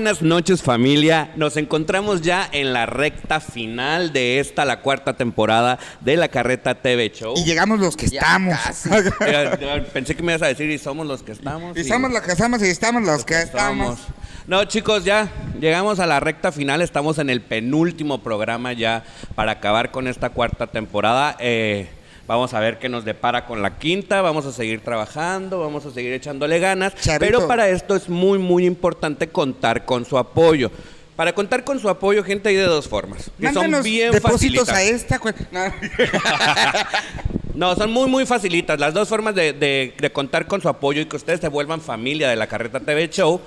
Buenas noches familia, nos encontramos ya en la recta final de esta, la cuarta temporada de la Carreta TV Show. Y llegamos los que Ya estamos. casi. Pensé que me ibas a decir y somos los que estamos. y somos los que estamos y estamos los que estamos. No, chicos, ya llegamos a la recta final. Estamos en el penúltimo programa ya para acabar con esta cuarta temporada. Eh, vamos a ver qué nos depara con la quinta. Vamos a seguir trabajando, vamos a seguir echándole ganas. Charito. Pero para esto es muy, muy importante contar con su apoyo. Para contar con su apoyo, gente, hay de dos formas. Que son Mándanos bien depósitos facilitas. a esta. No. No, son muy, muy facilitas. Las dos formas de, de- de contar con su apoyo y que ustedes se vuelvan familia de la Carreta TV Show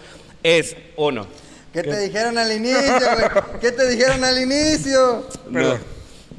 es, uno, ¿Qué te dijeron al inicio, güey? ¿Qué te dijeron al inicio? Perdón. No,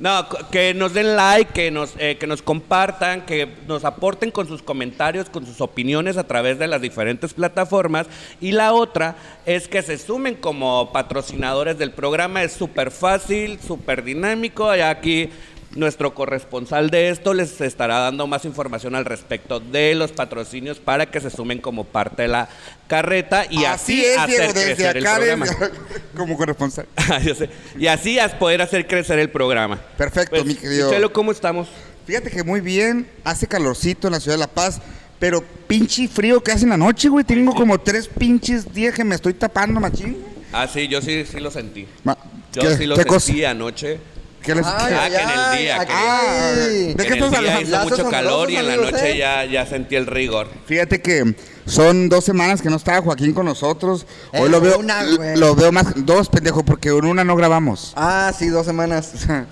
no, que nos den like, que nos, eh, que nos compartan, que nos aporten con sus comentarios, con sus opiniones a través de las diferentes plataformas. Y la otra es que se sumen como patrocinadores del programa. Es súper fácil, súper dinámico. Y aquí nuestro corresponsal de esto les estará dando más información al respecto de los patrocinios para que se sumen como parte de la carreta y así, es, hacer Diego, desde crecer el acá, programa. desde- como corresponsal. Yo sé. Y así as poder hacer crecer el programa. Perfecto, Pues, mi querido. Chelo, ¿cómo estamos? Fíjate que muy bien, hace calorcito en la ciudad de La Paz, pero pinche frío que hace en la noche, güey. Tengo como tres pinches días que me estoy tapando, machín. Ah, sí, yo sí, sí lo sentí. Ma- Yo ¿qué- sí lo sentí cosa? anoche. ¿Qué les- Ay, Ah, ay, que en el ay, día, aquí. que- Ah, ¿de En qué el día hablando? hizo mucho calor y en la noche ¿eh? ya, ya sentí el rigor. Fíjate que son dos semanas que no estaba Joaquín con nosotros. Hoy Eh, lo veo, una, güey. lo veo más, dos pendejos, porque en una no grabamos. Ah, sí, dos semanas.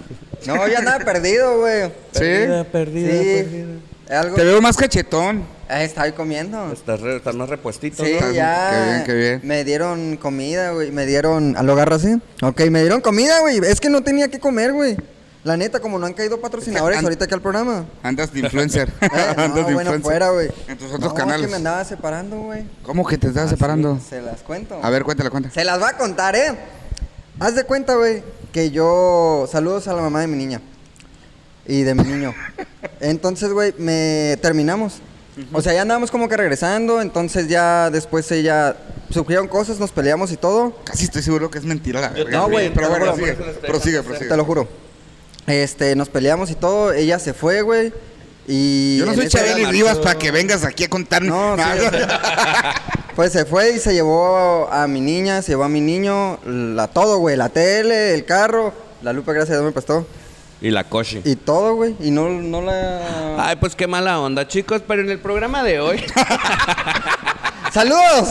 No, ya andaba perdido, güey. ¿Sí? perdida, Sí. Algo. Te veo más cachetón. Ah, estaba ahí comiendo. Estás, re- estás más repuestito, Sí, ya. qué bien, qué bien. Me dieron comida, güey. Me dieron. ¿A lo agarro así? Ok, me dieron comida, güey. Es que no tenía que comer, güey. La neta, como no han caído patrocinadores ahorita aquí al programa. Andas de influencer. Eh, Andas no, de bueno, influencer. fuera, güey. En tus otros no, canales. que me andaba separando, güey. ¿Cómo que te estás separando? Se las cuento. A ver, cuéntala, cuéntala. Se las va a contar, ¿eh? Haz de cuenta, güey, que yo... Saludos a la mamá de mi niña. Y de mi niño. Entonces, güey, me terminamos. O sea, ya andábamos como que regresando, entonces ya después ella... Surgieron cosas, nos peleamos y todo. Casi estoy seguro que es mentira la Yo verga. No, güey, Pero bueno, prosigue, dejando prosigue. Te lo juro. Este, nos peleamos y todo. Ella se fue, güey. Y... Yo no soy Chabeli Rivas para que vengas aquí a contarme. No, sí, sé. Pues se fue y se llevó a mi niña, se llevó a mi niño, la todo, güey, la tele, el carro, la lupa, gracias a Dios me prestó. Y la coche. Y todo, güey, y no, no la... Ay, pues qué mala onda, chicos. Pero en el programa de hoy. ¡Saludos!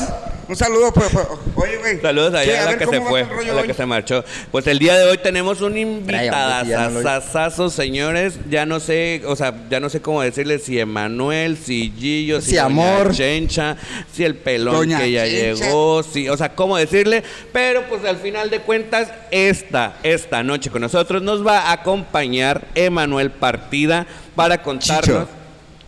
Un saludo, pues, pues, oye, güey. Saludos allá a la que ¿cómo se fue, a la hoy? que se marchó. Pues el día de hoy tenemos un lo- invitadazazazo, señores. Ya no sé, o sea, ya no sé cómo decirle si Emanuel, si Gillo, si, Si Amor. Chencha, si el pelón Doña que ya Chencha. llegó, si, o sea, cómo decirle. Pero pues al final de cuentas, esta, esta noche con nosotros nos va a acompañar Emanuel Partida para contarnos. Chicho.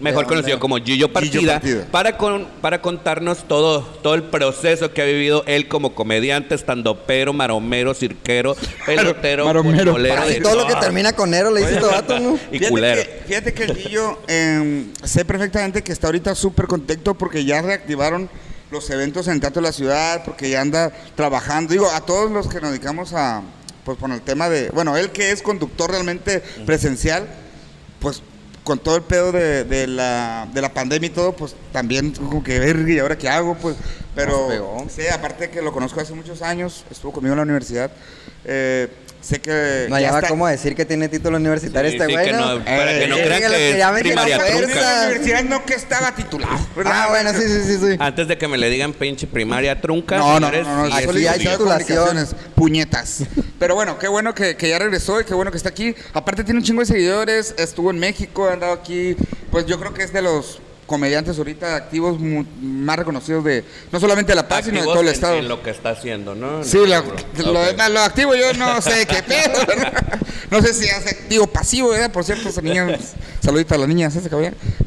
Mejor ¿De conocido como Gillo Partida, Partida. para con, para contarnos todo todo el proceso que ha vivido él como comediante, estandopero, maromero, cirquero, pelotero, maromero. futbolero, de todo lo que termina con Nero le dice todo vato, ¿no? y fíjate culero. Que, fíjate que el Guillo, eh, sé perfectamente que está ahorita súper contento porque ya reactivaron los eventos en el Teatro de la Ciudad, porque ya anda trabajando. Digo, a todos los que nos dedicamos a, pues, con el tema de, bueno, él que es conductor realmente presencial, pues con todo el pedo de, de la, de la pandemia y todo, pues también como que ver y ahora qué hago, pues, pero sí, aparte que lo conozco hace muchos años, estuvo conmigo en la universidad, eh, sé que No ya hallaba está- cómo decir que tiene título universitario Sí, este sí, güey, ¿no? no- para que no Eh, crean que que quería es meter a primaria la universidad no que estaba titulado. ¿verdad? Ah, bueno, sí, sí, sí, sí. Antes de que me le digan pinche primaria trunca, No, no, no, no, no, sí, hay comunicaciones, puñetas. Pero bueno, qué bueno que, que ya regresó y qué bueno que está aquí. Aparte tiene un chingo de seguidores, estuvo en México, ha andado aquí, pues yo creo que es de los comediantes ahorita activos más reconocidos de, no solamente de La Paz, sino de todo el en- estado. En, lo que está haciendo, ¿no? Sí, lo, lo, lo activo yo no sé qué pedo. ¿verdad? No sé si hace activo pasivo, ¿verdad? Por cierto, esa niña, saludita a las niñas, ese.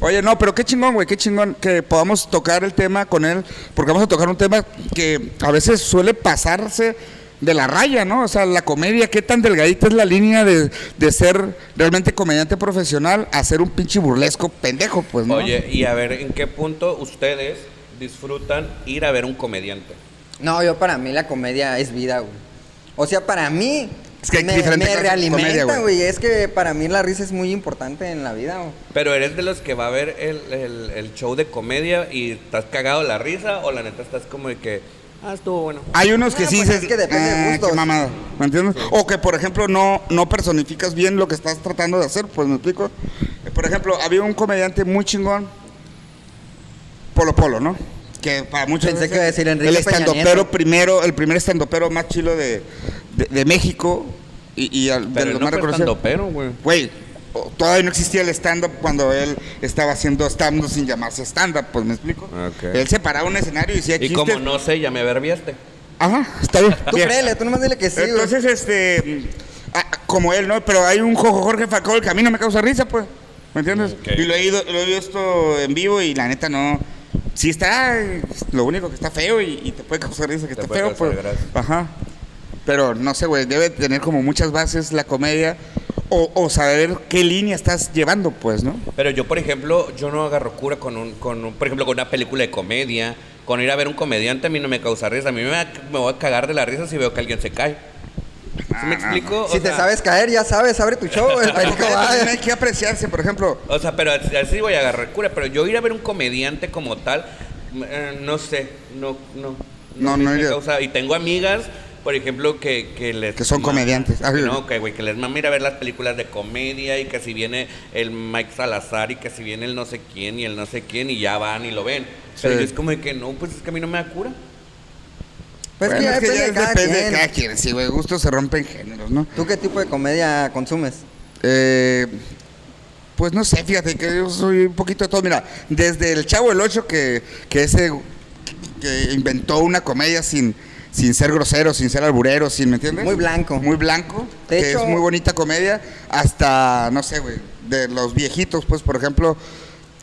Oye, no, pero qué chingón, güey, qué chingón que podamos tocar el tema con él, porque vamos a tocar un tema que a veces suele pasarse de la raya, ¿no? O sea, la comedia, qué tan delgadita es la línea de, de ser realmente comediante profesional a ser un pinche burlesco pendejo, pues, ¿no? Oye, y a ver, ¿en qué punto ustedes disfrutan ir a ver un comediante? No, yo para mí la comedia es vida, güey. O sea, para mí Es que hay me, diferentes me realimenta, güey. güey. Es que para mí la risa es muy importante en la vida, güey. Pero eres de los que va a ver el, el- el show de comedia y estás cagado de la risa o la neta estás como de que, ah, estuvo bueno. Hay unos que Ah, sí pues dices, es que depende de "Ah, gustos". qué mamada", ¿me entiendes? O que, por ejemplo, no, no personificas bien lo que estás tratando de hacer, pues, ¿me explico? Eh, Por ejemplo, había un comediante muy chingón, Polo Polo, ¿no? Que para muchos Pensé que iba a decir Enrique el estandopero primero, el primer estandopero más chilo de, de, de México y, y al- de Pero los él no más reconocidos. pero güey. Todavía no existía el stand-up cuando él estaba haciendo stand-up sin llamarse stand-up, pues, ¿me explico? Ok. Él se paraba un escenario y decía Y chistes. como no sé, ya me verbiaste. Ajá, está bien. Tú bien. créele, tú nomás dile que sí, güey. Entonces, este, ah, como él, ¿no? Pero hay un Jojo Jorge Falcón que a mí no me causa risa, pues. ¿Me entiendes? Ok. Y lo he, ido, lo he visto en vivo y la neta no. Sí está, lo único que está feo y, y te puede causar risa que Te está feo, pues. Ajá. Pero no sé, güey, debe tener como muchas bases la comedia o, o saber qué línea estás llevando, pues, ¿no? Pero yo, por ejemplo, yo no agarro cura con un, con un- por ejemplo, con una película de comedia. Con ir a ver un comediante a mí no me causa risa. A mí me, va- me voy a cagar de la risa si veo que alguien se cae. ¿Sí Ah, me explico? O Si te sea, sabes caer, ya sabes, abre tu show, el perico va. También hay que apreciarse, por ejemplo. O sea, pero así voy a agarrar cura. Pero yo ir a ver un comediante como tal, eh, no sé, no, no. No, no me iría. causa- Y tengo amigas, por ejemplo, que, que les... Que son comediantes. Ah, que sí. no, que, güey, que les mama ir a ver las películas de comedia y que si viene el Mike Salazar y que si viene el no sé quién y el no sé quién y ya van y lo ven. Pero Sí. yo es como de que no, pues es que a mí no me da cura. Pues Bueno, que ya es que depende ya de cada depende de quien. cada quien. Sí, güey, gustos se rompen géneros, ¿no? ¿Tú qué tipo de comedia consumes? Eh, pues no sé, fíjate que yo soy un poquito de todo. Mira, desde el Chavo el 8 que, que ese que inventó una comedia sin, sin ser grosero, sin ser alburero, sin, ¿me entiendes? Muy blanco. Muy blanco, De que hecho- es muy bonita comedia, hasta, no sé, güey, de los viejitos, pues, por ejemplo,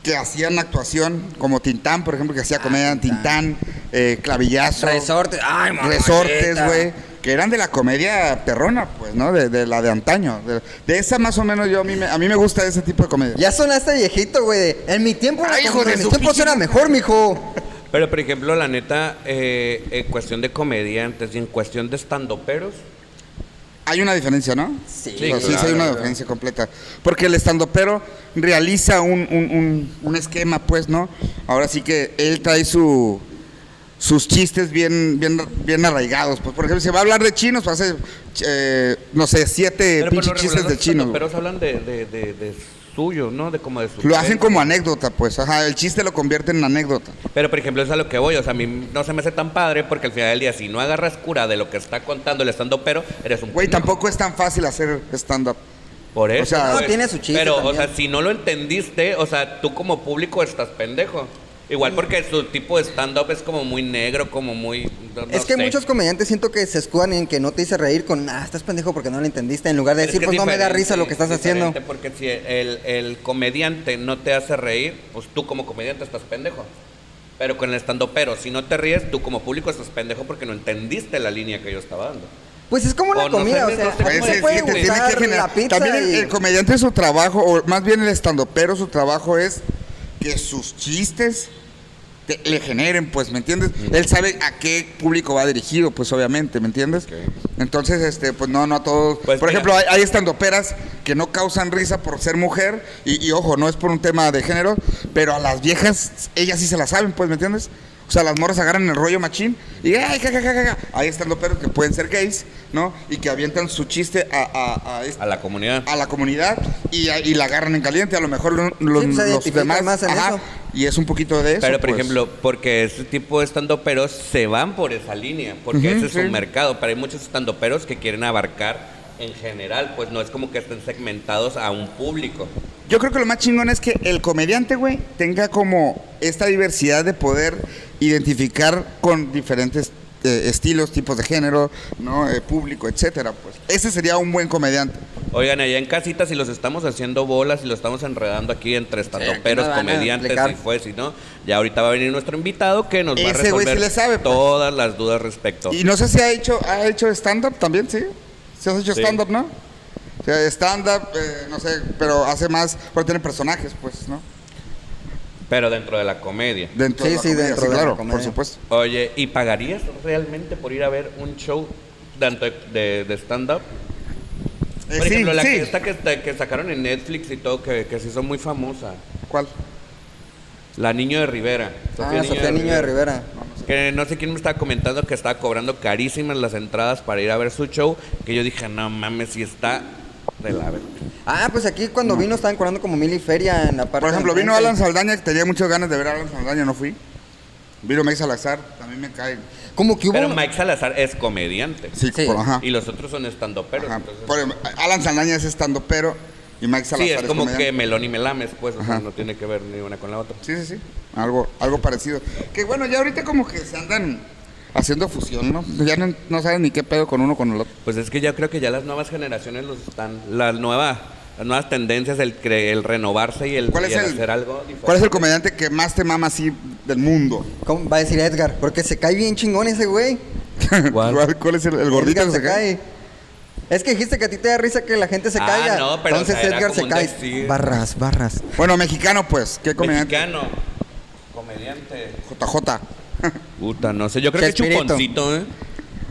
que hacían actuación, como Tintán, por ejemplo, que hacía comedia Ah, Tintán. Eh, Clavillazo. Resortes. Ay, mamá. Resortes, güey, que eran de la comedia perrona, pues, ¿no? De, de la de antaño. De, de esa más o menos yo, a mí, me, a mí me gusta ese tipo de comedia. Ya sonaste viejito, güey. En mi tiempo, Ay, hijo de en mi tiempo madre. mejor, mijo. Pero, por ejemplo, la neta, eh, en cuestión de comediantes y en cuestión de estandoperos, Hay una diferencia, ¿no? Sí, sí, claro, sí hay una claro. diferencia completa. Porque el estandopero realiza un, un, un, un esquema, pues, ¿no? Ahora sí que él trae su sus chistes bien, bien, bien arraigados. Pues, por ejemplo, si va a hablar de chinos, pues hace, eh, no sé, siete Pero pinches chistes de los chinos. estandoperos hablan de, de, de, de suyo, ¿no? De como de su Lo hacen como anécdota, pues. Ajá, el chiste lo convierte en anécdota. Pero, por ejemplo, es a lo que voy. O sea, a mí no se me hace tan padre porque al final del día, si no agarras cura de lo que está contando el estandopero, eres un Güey, tampoco es tan fácil hacer stand-up. Por eso. o sea- pues. No, tiene su chiste Pero, o sea, si no lo entendiste, o sea, tú como público estás pendejo. Igual porque su tipo de stand-up es como muy negro, como muy... no- no es que sé. muchos comediantes siento que se escudan en que no te hice reír con, ah, estás pendejo porque no lo entendiste, en lugar de Es decir, que pues es no me da risa lo que estás es haciendo. Porque si el, el comediante no te hace reír, pues tú como comediante estás pendejo. Pero con el estando pero, si no te ríes, tú como público estás pendejo porque no entendiste la línea que yo estaba dando. Pues es como la O no comida, sé, o sea, no sé puede gustar que generar- la pizza También el comediante su trabajo, o más bien el estandopero su trabajo es que sus chistes te- le generen, pues, ¿me entiendes? Él sabe a qué público va dirigido, pues, obviamente, ¿me entiendes? Entonces, este, pues, no, no a todos. Pues por mira. ejemplo, hay, hay estandoperas que no causan risa por ser mujer, y, y ojo, no es por un tema de género, pero a las viejas, ellas sí se la saben, pues, ¿me entiendes? O sea, las morras agarran el rollo machín y ¡ay, ja, ja, ja, ja, ja! Hay estandoperos que pueden ser gays, ¿no? Y que avientan su chiste a, a, a este- A la comunidad. a la comunidad y, y la agarran en caliente. A lo mejor lo- lo- Sí, pues, los demás. más en eso. y es un poquito de eso. Pero, por pues. ejemplo, porque ese tipo de estandoperos se van por esa línea, porque Ujú, ese es sí. un mercado. Pero hay muchos estandoperos que quieren abarcar en general, pues no es como que estén segmentados a un público. Yo creo que lo más chingón es que el comediante, güey, tenga como esta diversidad de poder identificar con diferentes eh, estilos, tipos de género, ¿no? Eh, público, etcétera, pues. Ese sería un buen comediante. Oigan, allá en casita, si los estamos haciendo bolas y los estamos enredando aquí entre van a comediantes, si fue, si no, ya ahorita va a venir nuestro invitado que nos va a resolver sí le sabe, pues. todas las dudas respecto. Y no sé si ha hecho, ha hecho stand-up también, ¿sí? ¿Sí has hecho Sí. stand-up, no? O sea, stand-up, eh, no sé, pero hace más, porque tiene personajes, pues, ¿no? Pero dentro de la comedia. Dentro Sí, de la sí, comedia, dentro sí, de la claro, comedia. por supuesto. Oye, ¿y pagarías realmente por ir a ver un show tanto de, de stand-up? Eh, Por sí, ejemplo, la sí. que, esta que, está- que sacaron en Netflix y todo, que, que se hizo muy famosa. ¿Cuál? La Niño de Rivera. Ah, Sofía Niño de Rivera. Que no sé quién me estaba comentando que estaba cobrando carísimas las entradas para ir a ver su show. Que yo dije, no mames, si está de la verga. Ah, pues aquí cuando vino estaban cobrando como mil y feria en la parte Por ejemplo, de vino. Alan Saldaña, que tenía muchas ganas de ver a Alan Saldaña, no fui. Vino Mike Salazar, también me cae. Como que hubo... Pero Mike Salazar es comediante. Sí, Sí. por- ajá. Y los otros son estandoperos. Entonces- Por ejemplo, Alan Saldaña es estando pero y Mike Salazar Sí, es como que melón y melames, pues. O sea, Ajá. no tiene que ver ni una con la otra. Sí, sí, sí. Algo, algo parecido. Que bueno, ya ahorita como que se andan haciendo fusión, ¿no? Ya no, no saben ni qué pedo con uno con el otro. Pues es que yo creo que ya las nuevas generaciones los están. La nueva, las nuevas tendencias, el, cre- el renovarse y el, ¿Cuál es y el el- hacer algo diferente. ¿Cuál es el comediante que más te mama así del mundo? ¿Cómo va a decir Edgar? Porque se cae bien chingón ese güey. ¿Cuál? ¿Cuál, cuál es el, el gordito Edgar que se cae. Es que dijiste que a ti te da risa que la gente se Ah, caiga. no, pero, Entonces o sea, era Edgar se cae. decir. Barras, barras. Bueno, mexicano, pues. ¿Qué comediante? Mexicano. Comediante. JJ. Puta, no sé. Yo creo que Chespirito. Chuponcito, ¿eh?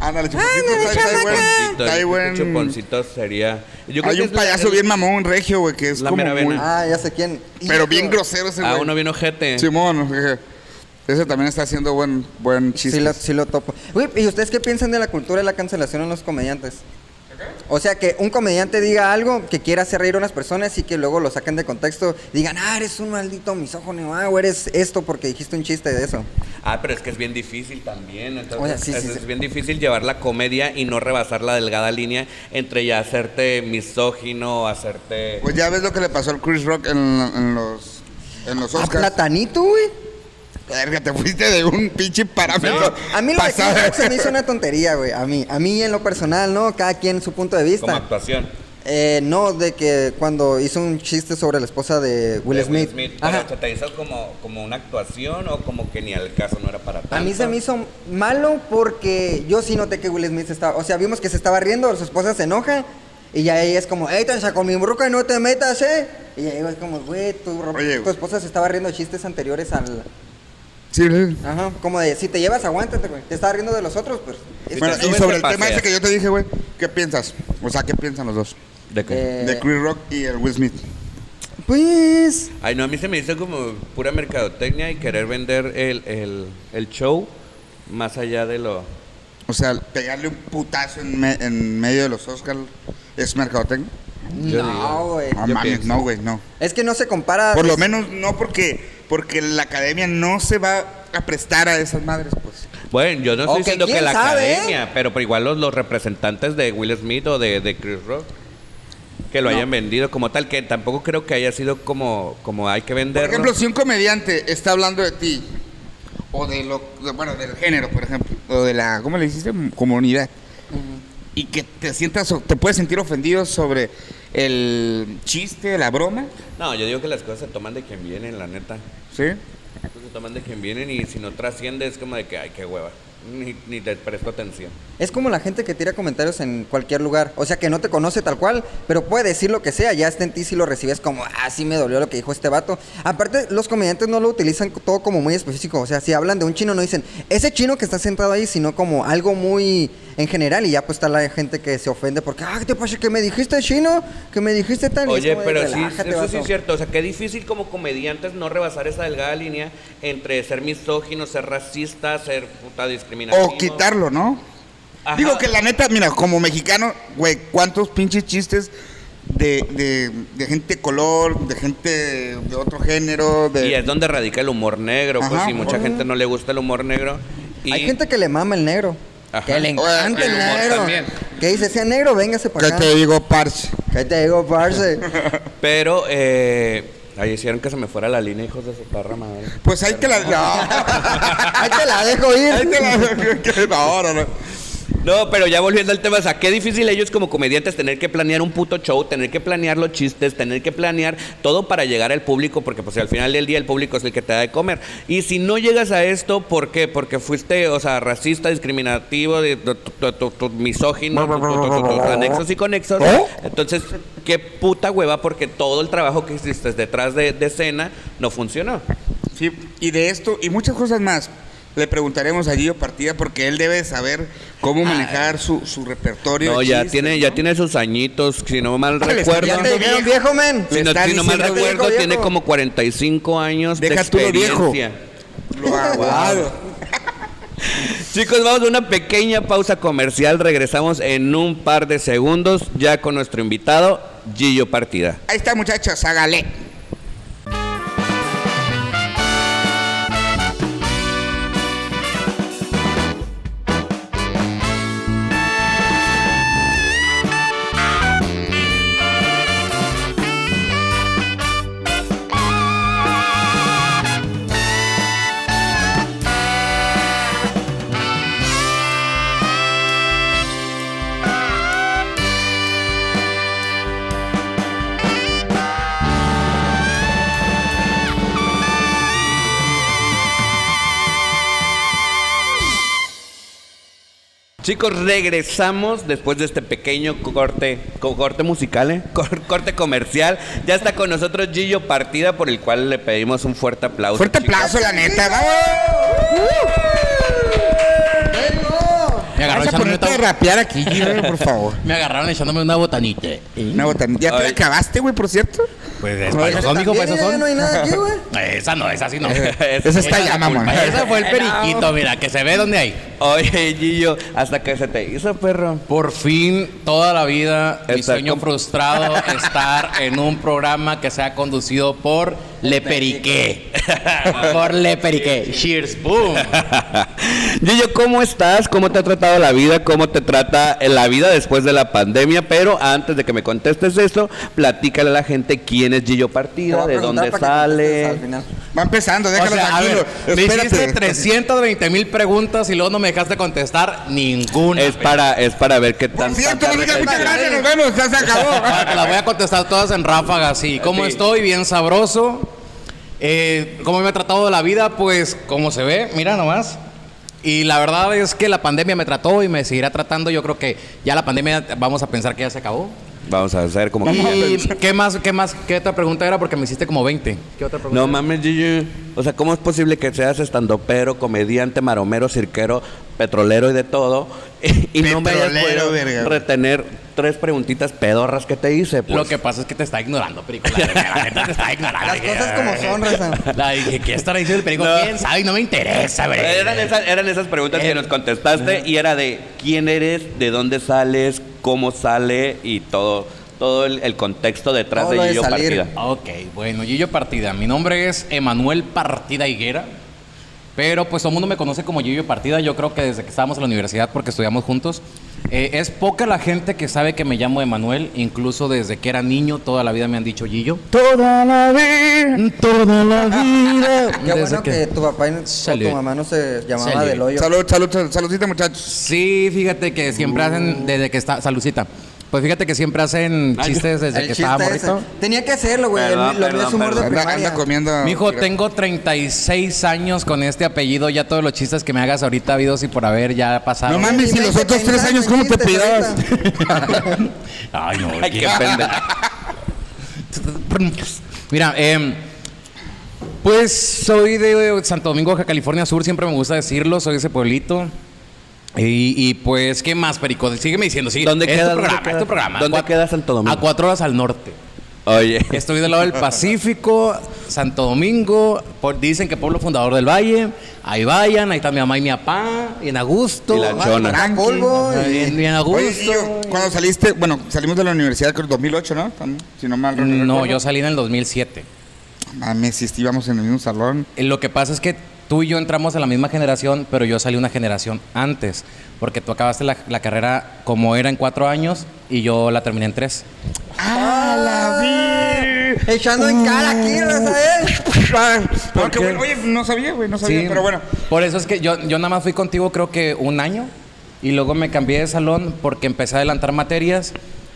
Ándale, chuponcito. está- está buen- Chuponcito. está yo creo que buen- Chuponcito sería. Yo creo Hay que un es la- payaso bien mamón, regio, güey, que es La como mera muy... vena. Ah, ya sé quién. Pero bien grosero ese Ah, güey. uno bien ojete. Simón, jeje. ese también está haciendo buen, buen chiste. Sí lo, sí lo topo. Uy, ¿y ustedes qué piensan de la cultura de la cancelación en los comediantes? O sea, que un comediante diga algo que quiera hacer reír a unas personas y que luego lo saquen de contexto digan, ah, eres un maldito misógino, ah, o eres esto porque dijiste un chiste de eso. Ah, pero es que es bien difícil también. Entonces, O sea, sí, sí, es, sí. es bien difícil llevar la comedia y no rebasar la delgada línea entre ya hacerte misógino o hacerte. Pues ya ves lo que le pasó al Chris Rock en, en los, en los ¿A Oscars. platanito, güey? Verga, te fuiste de un pinche parámetro. No, a mí lo pasado. Se me hizo una tontería, güey. A mí, a mí en lo personal, ¿no? Cada quien su punto de como vista. actuación. Eh, no, de que cuando hizo un chiste sobre la esposa de Will de Smith. Ajá. ¿Se te hizo como, como una actuación o como que ni al caso no era para tanto? A mí se me hizo malo porque yo sí noté que Will Smith se estaba, o sea, vimos que se estaba riendo, su esposa se enoja y ya ella es como, ey, te con mi bruca y no te metas, eh. Y ella es como, güey, tu, Oye, tu esposa se estaba riendo de chistes anteriores al, Sí, sí. ajá, como de, si te llevas, aguántate, güey. Te estaba riendo de los otros, pues. Bueno, y sobre el tema ese que yo te dije, güey, ¿qué piensas? O sea, ¿qué piensan los dos? ¿De qué? Eh, De Chris Rock y el Will Smith. Pues, Ay, no, a mí se me hizo como pura mercadotecnia y querer vender el, el, el show más allá de lo... O sea, pegarle un putazo en, me- en medio de los Oscars es mercadotecnia. Yo no, güey. No Yo mames, pienso. no, güey, no. Es que no se compara. Por lo menos no porque porque la academia no se va a prestar a esas madres, pues. Bueno, yo no estoy diciendo que ¿quién la sabe, academia, pero, pero igual los, los representantes de Will Smith o de, de Chris Rock que lo No. hayan vendido como tal, que tampoco creo que haya sido como, como hay que Por venderlo. ejemplo, si un comediante está hablando de ti o de lo de- bueno, del género, por ejemplo, o de la ¿cómo le hiciste? comunidad y que te sientas o- te puedes sentir ofendido sobre el chiste, la broma, No, yo digo que las cosas se toman de quien vienen, la neta. ¿sí? Las cosas Se toman de quien vienen y si no trasciende es como de que, ay, qué hueva. Ni, ni te presto atención. Es como la gente que tira comentarios en cualquier lugar. O sea, que no te conoce tal cual, pero puede decir lo que sea. Ya está en ti si lo recibes como, ah, sí me dolió lo que dijo este vato. Aparte, los comediantes no lo utilizan todo como muy específico. O sea, si hablan de un chino, no dicen, ese chino que está sentado ahí, sino como algo muy en general. Y ya pues está la gente que se ofende porque, ah, ¿qué te pasa? Que me dijiste chino, que me dijiste tal. Oye, como pero sí, "Relájate, eso sí vato". es cierto. O sea, qué difícil como comediantes no rebasar esa delgada línea entre ser misógino, ser racista, ser puta discriminativo. O quitarlo, ¿no? Ajá. Digo que la neta, mira, como mexicano, güey, cuántos pinches chistes de, de, de gente de color, de gente de otro género, de Y es donde radica el humor negro, pues, y mucha gente no le gusta el humor negro. Y Hay gente que le mama el negro. Ajá. Que le encanta el el humor negro. también. Que dice, sea negro, véngase para ¿Qué acá. te digo, parce? ¿Qué te digo, parce? Pero, eh, ahí hicieron que se me fuera la línea, hijos de su perra madre. Pues ahí te la... Ahí te la dejo ir. No, ahí te la... No, no, no. No, pero ya volviendo al tema, o sea, qué difícil ellos como comediantes tener que planear un puto show, tener que planear los chistes, tener que planear todo para llegar al público, porque pues al final del día el público es el que te da de comer. Y si no llegas a esto, ¿por qué? Porque fuiste, o sea, racista, discriminativo, de- misógino, anexos y conexos. Entonces, qué puta hueva, porque todo el trabajo que hiciste detrás de, de escena no funcionó. Sí, y de esto y muchas cosas más. Le preguntaremos a Gillo Partida porque él debe saber cómo manejar su, su repertorio. No, de ya chistes, tiene, ¿no? ya tiene sus añitos, si no mal Ah, le recuerdo. Ya te viejo. viejo, men. Si no, si no mal recuerdo, viejo, tiene viejo. como 45 años Deja de tú lo viejo. experiencia. Lo aguado. Chicos, vamos a una pequeña pausa comercial. Regresamos en un par de segundos ya con nuestro invitado, Gillo Partida. Ahí está, muchachos, hágale. Chicos, regresamos después de este pequeño corte, co- corte musical, ¿eh? Cor- corte comercial. Ya está con nosotros Gillo Partida, por el cual le pedimos un fuerte aplauso. Fuerte chicos. aplauso, la neta. ¡Vamos! Me agarró Vas a echándome ponerte a una, rapear aquí, Gillo, por favor. me agarraron echándome una botanita. Una botanita. ¿Ya te la acabaste, güey, por cierto? Pues para esa eso son, mijo, para eso También, ya son. No hay nada aquí, güey. Esa no, esa sí no. Esa está ya, mamón. Esa fue el periquito, mira, que se ve donde hay. Oye, Gillo, hasta que se te hizo, perro. Por fin, toda la vida, mi sueño frustrado, estar en un programa que sea conducido por Le Periqué. por Le Periqué. Cheers, boom. Gillo, ¿cómo estás? ¿Cómo te ha tratado la vida? ¿Cómo te trata la vida después de la pandemia? Pero antes de que me contestes eso, platícale a la gente quién es Gillo Partida, de dónde sale. Va empezando, O déjalo sea, a tranquilo. ver, me hiciste Espérate. 320 mil preguntas y luego no me dejaste contestar ninguna. Es para, es para ver qué Por tan. cierto, tanta Mónica, muchas gracias. Nos vemos. Ya se acabó. Te las voy a contestar todas en ráfagas, sí. ¿Cómo Sí. estoy? Bien sabroso. Eh, ¿Cómo me ha tratado la vida? Pues como se ve, mira nomás. Y la verdad es que la pandemia me trató y me seguirá tratando. Yo creo que ya la pandemia vamos a pensar que ya se acabó. Vamos a hacer como que ya- ¿Y qué más, qué más, qué otra pregunta era? Porque me hiciste como 20. ¿Qué otra pregunta? No mames, Gillo. O sea, ¿cómo es posible que seas estandopero, comediante, maromero, cirquero, petrolero y de todo? Y, no me hayas podido verga. retener tres preguntitas pedorras que te hice, pues. Lo que pasa es que te está ignorando, perico. La, la neta te está ignorando. Las cosas como son, Raza. La dije, ¿qué estará diciendo el perico? No. ¿Quién sabe? Y no me interesa, güey. Eran esas, eran esas preguntas que nos contestaste y era de quién eres, de dónde sales, cómo sale y todo, todo el, el contexto detrás Todo de lo de Gillo salir. Partida. Ok, bueno, Gillo Partida. Mi nombre es Emanuel Partida Higuera. Pero pues todo el mundo me conoce como Gillo Partida. Yo creo que desde que estábamos en la universidad, porque estudiamos juntos. Eh, es poca la gente que sabe que me llamo Emanuel. Incluso desde que era niño, toda la vida me han dicho Gillo. Toda la vida. Toda la vida. Qué bueno que tu papá y Salud. tu mamá no se llamaban Salud. del hoyo. Salud, salud, salud, saludcita, muchachos. Sí, fíjate que siempre hacen, desde que está, salucita. Pues fíjate que siempre hacen chistes desde El que estaba chiste ese. morrito. Tenía que hacerlo, güey. Perdón, Lo mío es perdón, humor de perdón. Anda, primaria. anda comiendo. Mijo, tengo 36 años con este apellido. Ya todos los chistes que me hagas ahorita, habidos y por haber, ya pasaron. No mames, y los otros tres años, ¿cómo te pidabas? ahorita. Ay, no, Ay, qué pendejo. Mira, em, pues soy de Santo Domingo, Baja California Sur, siempre me gusta decirlo, soy de ese pueblito. Y, y, pues, ¿qué más, Perico? Sígueme diciendo, sí. ¿Dónde es queda, Tu dónde programa, queda? es tu programa. ¿Dónde A cua- queda Santo Domingo? A cuatro horas al norte. Oye. Estoy del lado del Pacífico, Santo Domingo. por- dicen que pueblo fundador del Valle. Ahí vayan, ahí está mi mamá y mi papá. Bien a gusto. Y la chona. Tranqui. polvo y- Bien, bien a Oye, gusto. y yo, cuando saliste, bueno, salimos de la universidad creo 2008, ¿no? Si no mal No, recuerdo. yo salí en el 2007. Mames, si íbamos en el mismo salón. Eh, Lo que pasa es que tú y yo entramos en la misma generación, pero yo salí una generación antes. Porque tú acabaste la, la carrera como era en cuatro años y yo la terminé en tres. ¡Ah, la vi! Echando en cara aquí, Raza, ¿eh? Porque, bueno, oye, no sabía, güey, no sabía, pero bueno. Por eso es que yo, yo nada más fui contigo creo que un año y luego me cambié de salón porque empecé a adelantar materias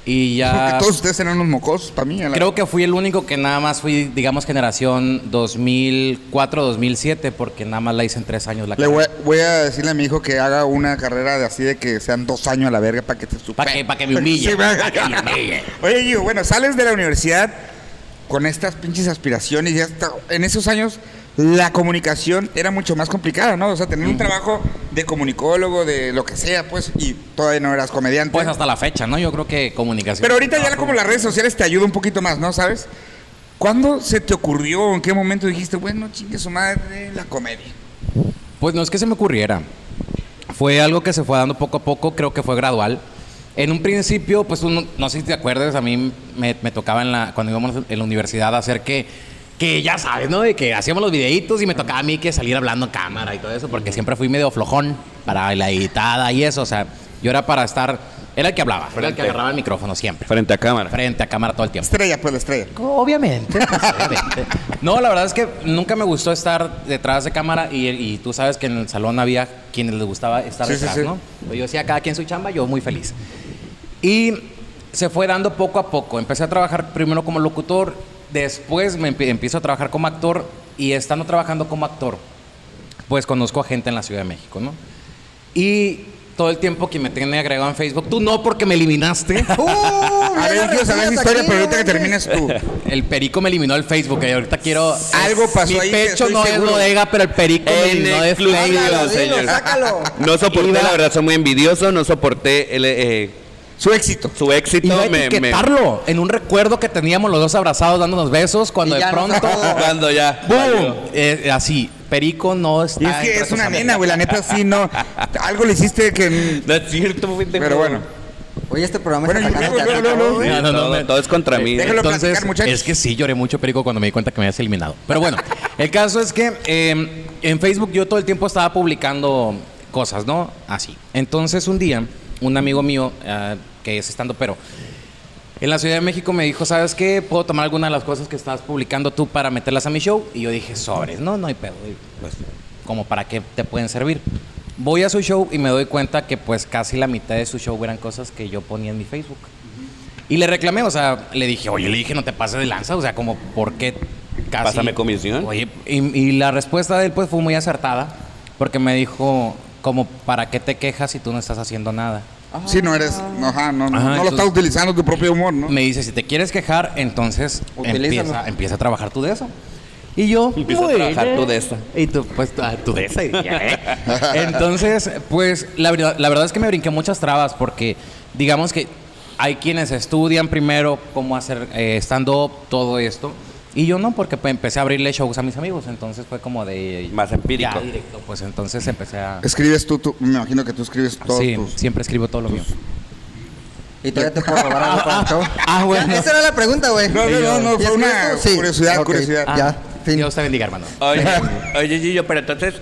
y ya... Porque todos ustedes eran unos mocosos para mí. a la- Creo que fui el único que nada más fui, digamos, generación 2004-2007 porque nada más la hice en tres años la Le carrera. voy, a- voy a decirle a mi hijo que haga una carrera de así de que sean dos años a la verga para que te supere. Para que, pa' que me humille. Sí, pa' que me humille. Oye, Gio, bueno, sales de la universidad con estas pinches aspiraciones y ya está. En esos años, la comunicación era mucho más complicada, ¿no? O sea, tener un trabajo de comunicólogo, de lo que sea, pues, y todavía no eras comediante. Pues hasta la fecha, ¿no? Yo creo que comunicación. Pero ahorita ya como las redes sociales te ayudan un poquito más, ¿no? ¿Sabes? ¿Cuándo se te ocurrió, en qué momento dijiste, bueno, chingue su madre, la comedia? Pues no es que se me ocurriera. Fue algo que se fue dando poco a poco, creo que fue gradual. En un principio, pues uno, no sé si te acuerdas, a mí me, me tocaba en la, cuando íbamos en la universidad hacer que, que ya sabes, ¿no? De que hacíamos los videitos y me tocaba a mí que salir hablando en cámara y todo eso, porque siempre fui medio flojón para la editada y eso, o sea, yo era para estar, era el que hablaba, era el que agarraba el micrófono siempre, Frente a cámara. frente a cámara todo el tiempo. Estrella, pues la estrella. Obviamente, pues, obviamente. No, la verdad es que nunca me gustó estar detrás de cámara y, y tú sabes que en el salón había quienes les gustaba estar Sí, sí, detrás, sí. ¿no? Pues yo decía cada quien su chamba, yo muy feliz. Y se fue dando poco a poco. Empecé a trabajar primero como locutor, después me empie- empiezo a trabajar como actor y estando trabajando como actor, pues conozco a gente en la Ciudad de México, ¿no? Y todo el tiempo que me tiene agregado en Facebook, tú no porque me eliminaste. ¡Uh! A ver, yo quiero saber esa historia, pero ahorita que termines tú. El perico me eliminó el Facebook y ahorita quiero. Algo pasó Mi ahí pecho no seguro. es bodega, pero el perico me eliminó de Facebook. Sácalo, dilo, señor. sácalo. No soporté, la verdad, soy muy envidioso, no soporté el, eh, Su éxito. su éxito. Iba a me- me- etiquetarlo en un recuerdo que teníamos los dos abrazados dándonos besos cuando Y de ya no pronto. Cuando ya. ¡Boom! valió. Eh, así, Perico no está. Y es que entre es tus una amigos. nena, güey, la neta sí, no. Algo le hiciste que... No es cierto, pendejo. Pero bueno. Oye, este programa Bueno, está. No, no, no, todo, me- todo es contra mí. Déjalo Entonces, platicar, muchachos. es que sí, lloré mucho, Perico, cuando me di cuenta que me habías eliminado. Pero bueno, el caso es que eh, en Facebook yo todo el tiempo estaba publicando cosas, ¿no? Así. Entonces, un día, un amigo mío, ah, que es estando, pero en la Ciudad de México me dijo, ¿sabes qué? ¿Puedo tomar alguna de las cosas que estás publicando tú para meterlas a mi show? Y yo dije, sobres, no, no hay pedo. Y, Pues, como para qué te pueden servir. Voy a su show y me doy cuenta que pues casi la mitad de su show eran cosas que yo ponía en mi Facebook. Y le reclamé, o sea, le dije, oye, le dije, no te pases de lanza, o sea, como, ¿por qué casi? Pásame comisión. Oye, y, y la respuesta de él pues fue muy acertada, porque me dijo, como, ¿para qué te quejas si tú no estás haciendo nada? Sí, no eres... No, ajá, no, no, Ajá, no lo estás utilizando tu propio humor, ¿no? Me dice, si te quieres quejar, entonces empieza, empieza a trabajar tú de eso. Y yo, Empieza a trabajar tú de esa. Y tú, pues, ah, tú de esa. y ya, ¿eh? Entonces, pues, la verdad, la verdad es que me brinqué muchas trabas porque, digamos que hay quienes estudian primero cómo hacer eh, stand-up, todo esto. Y yo no, porque pues, empecé a abrirle shows a mis amigos. Entonces fue como de... Más empírico. Ya, directo. Pues entonces empecé a... Escribes tú, tú, me imagino que tú escribes todos Sí, tus... siempre escribo todo lo mío. Y todavía te puedo robar algo para el show. Ah, bueno. Esa era la pregunta, güey. No, no, no, no, ¿Y fue una? Sí. curiosidad, curiosidad. Ah, Ya, fin. Dios te bendiga, hermano. Oye, oye, Gillo, pero entonces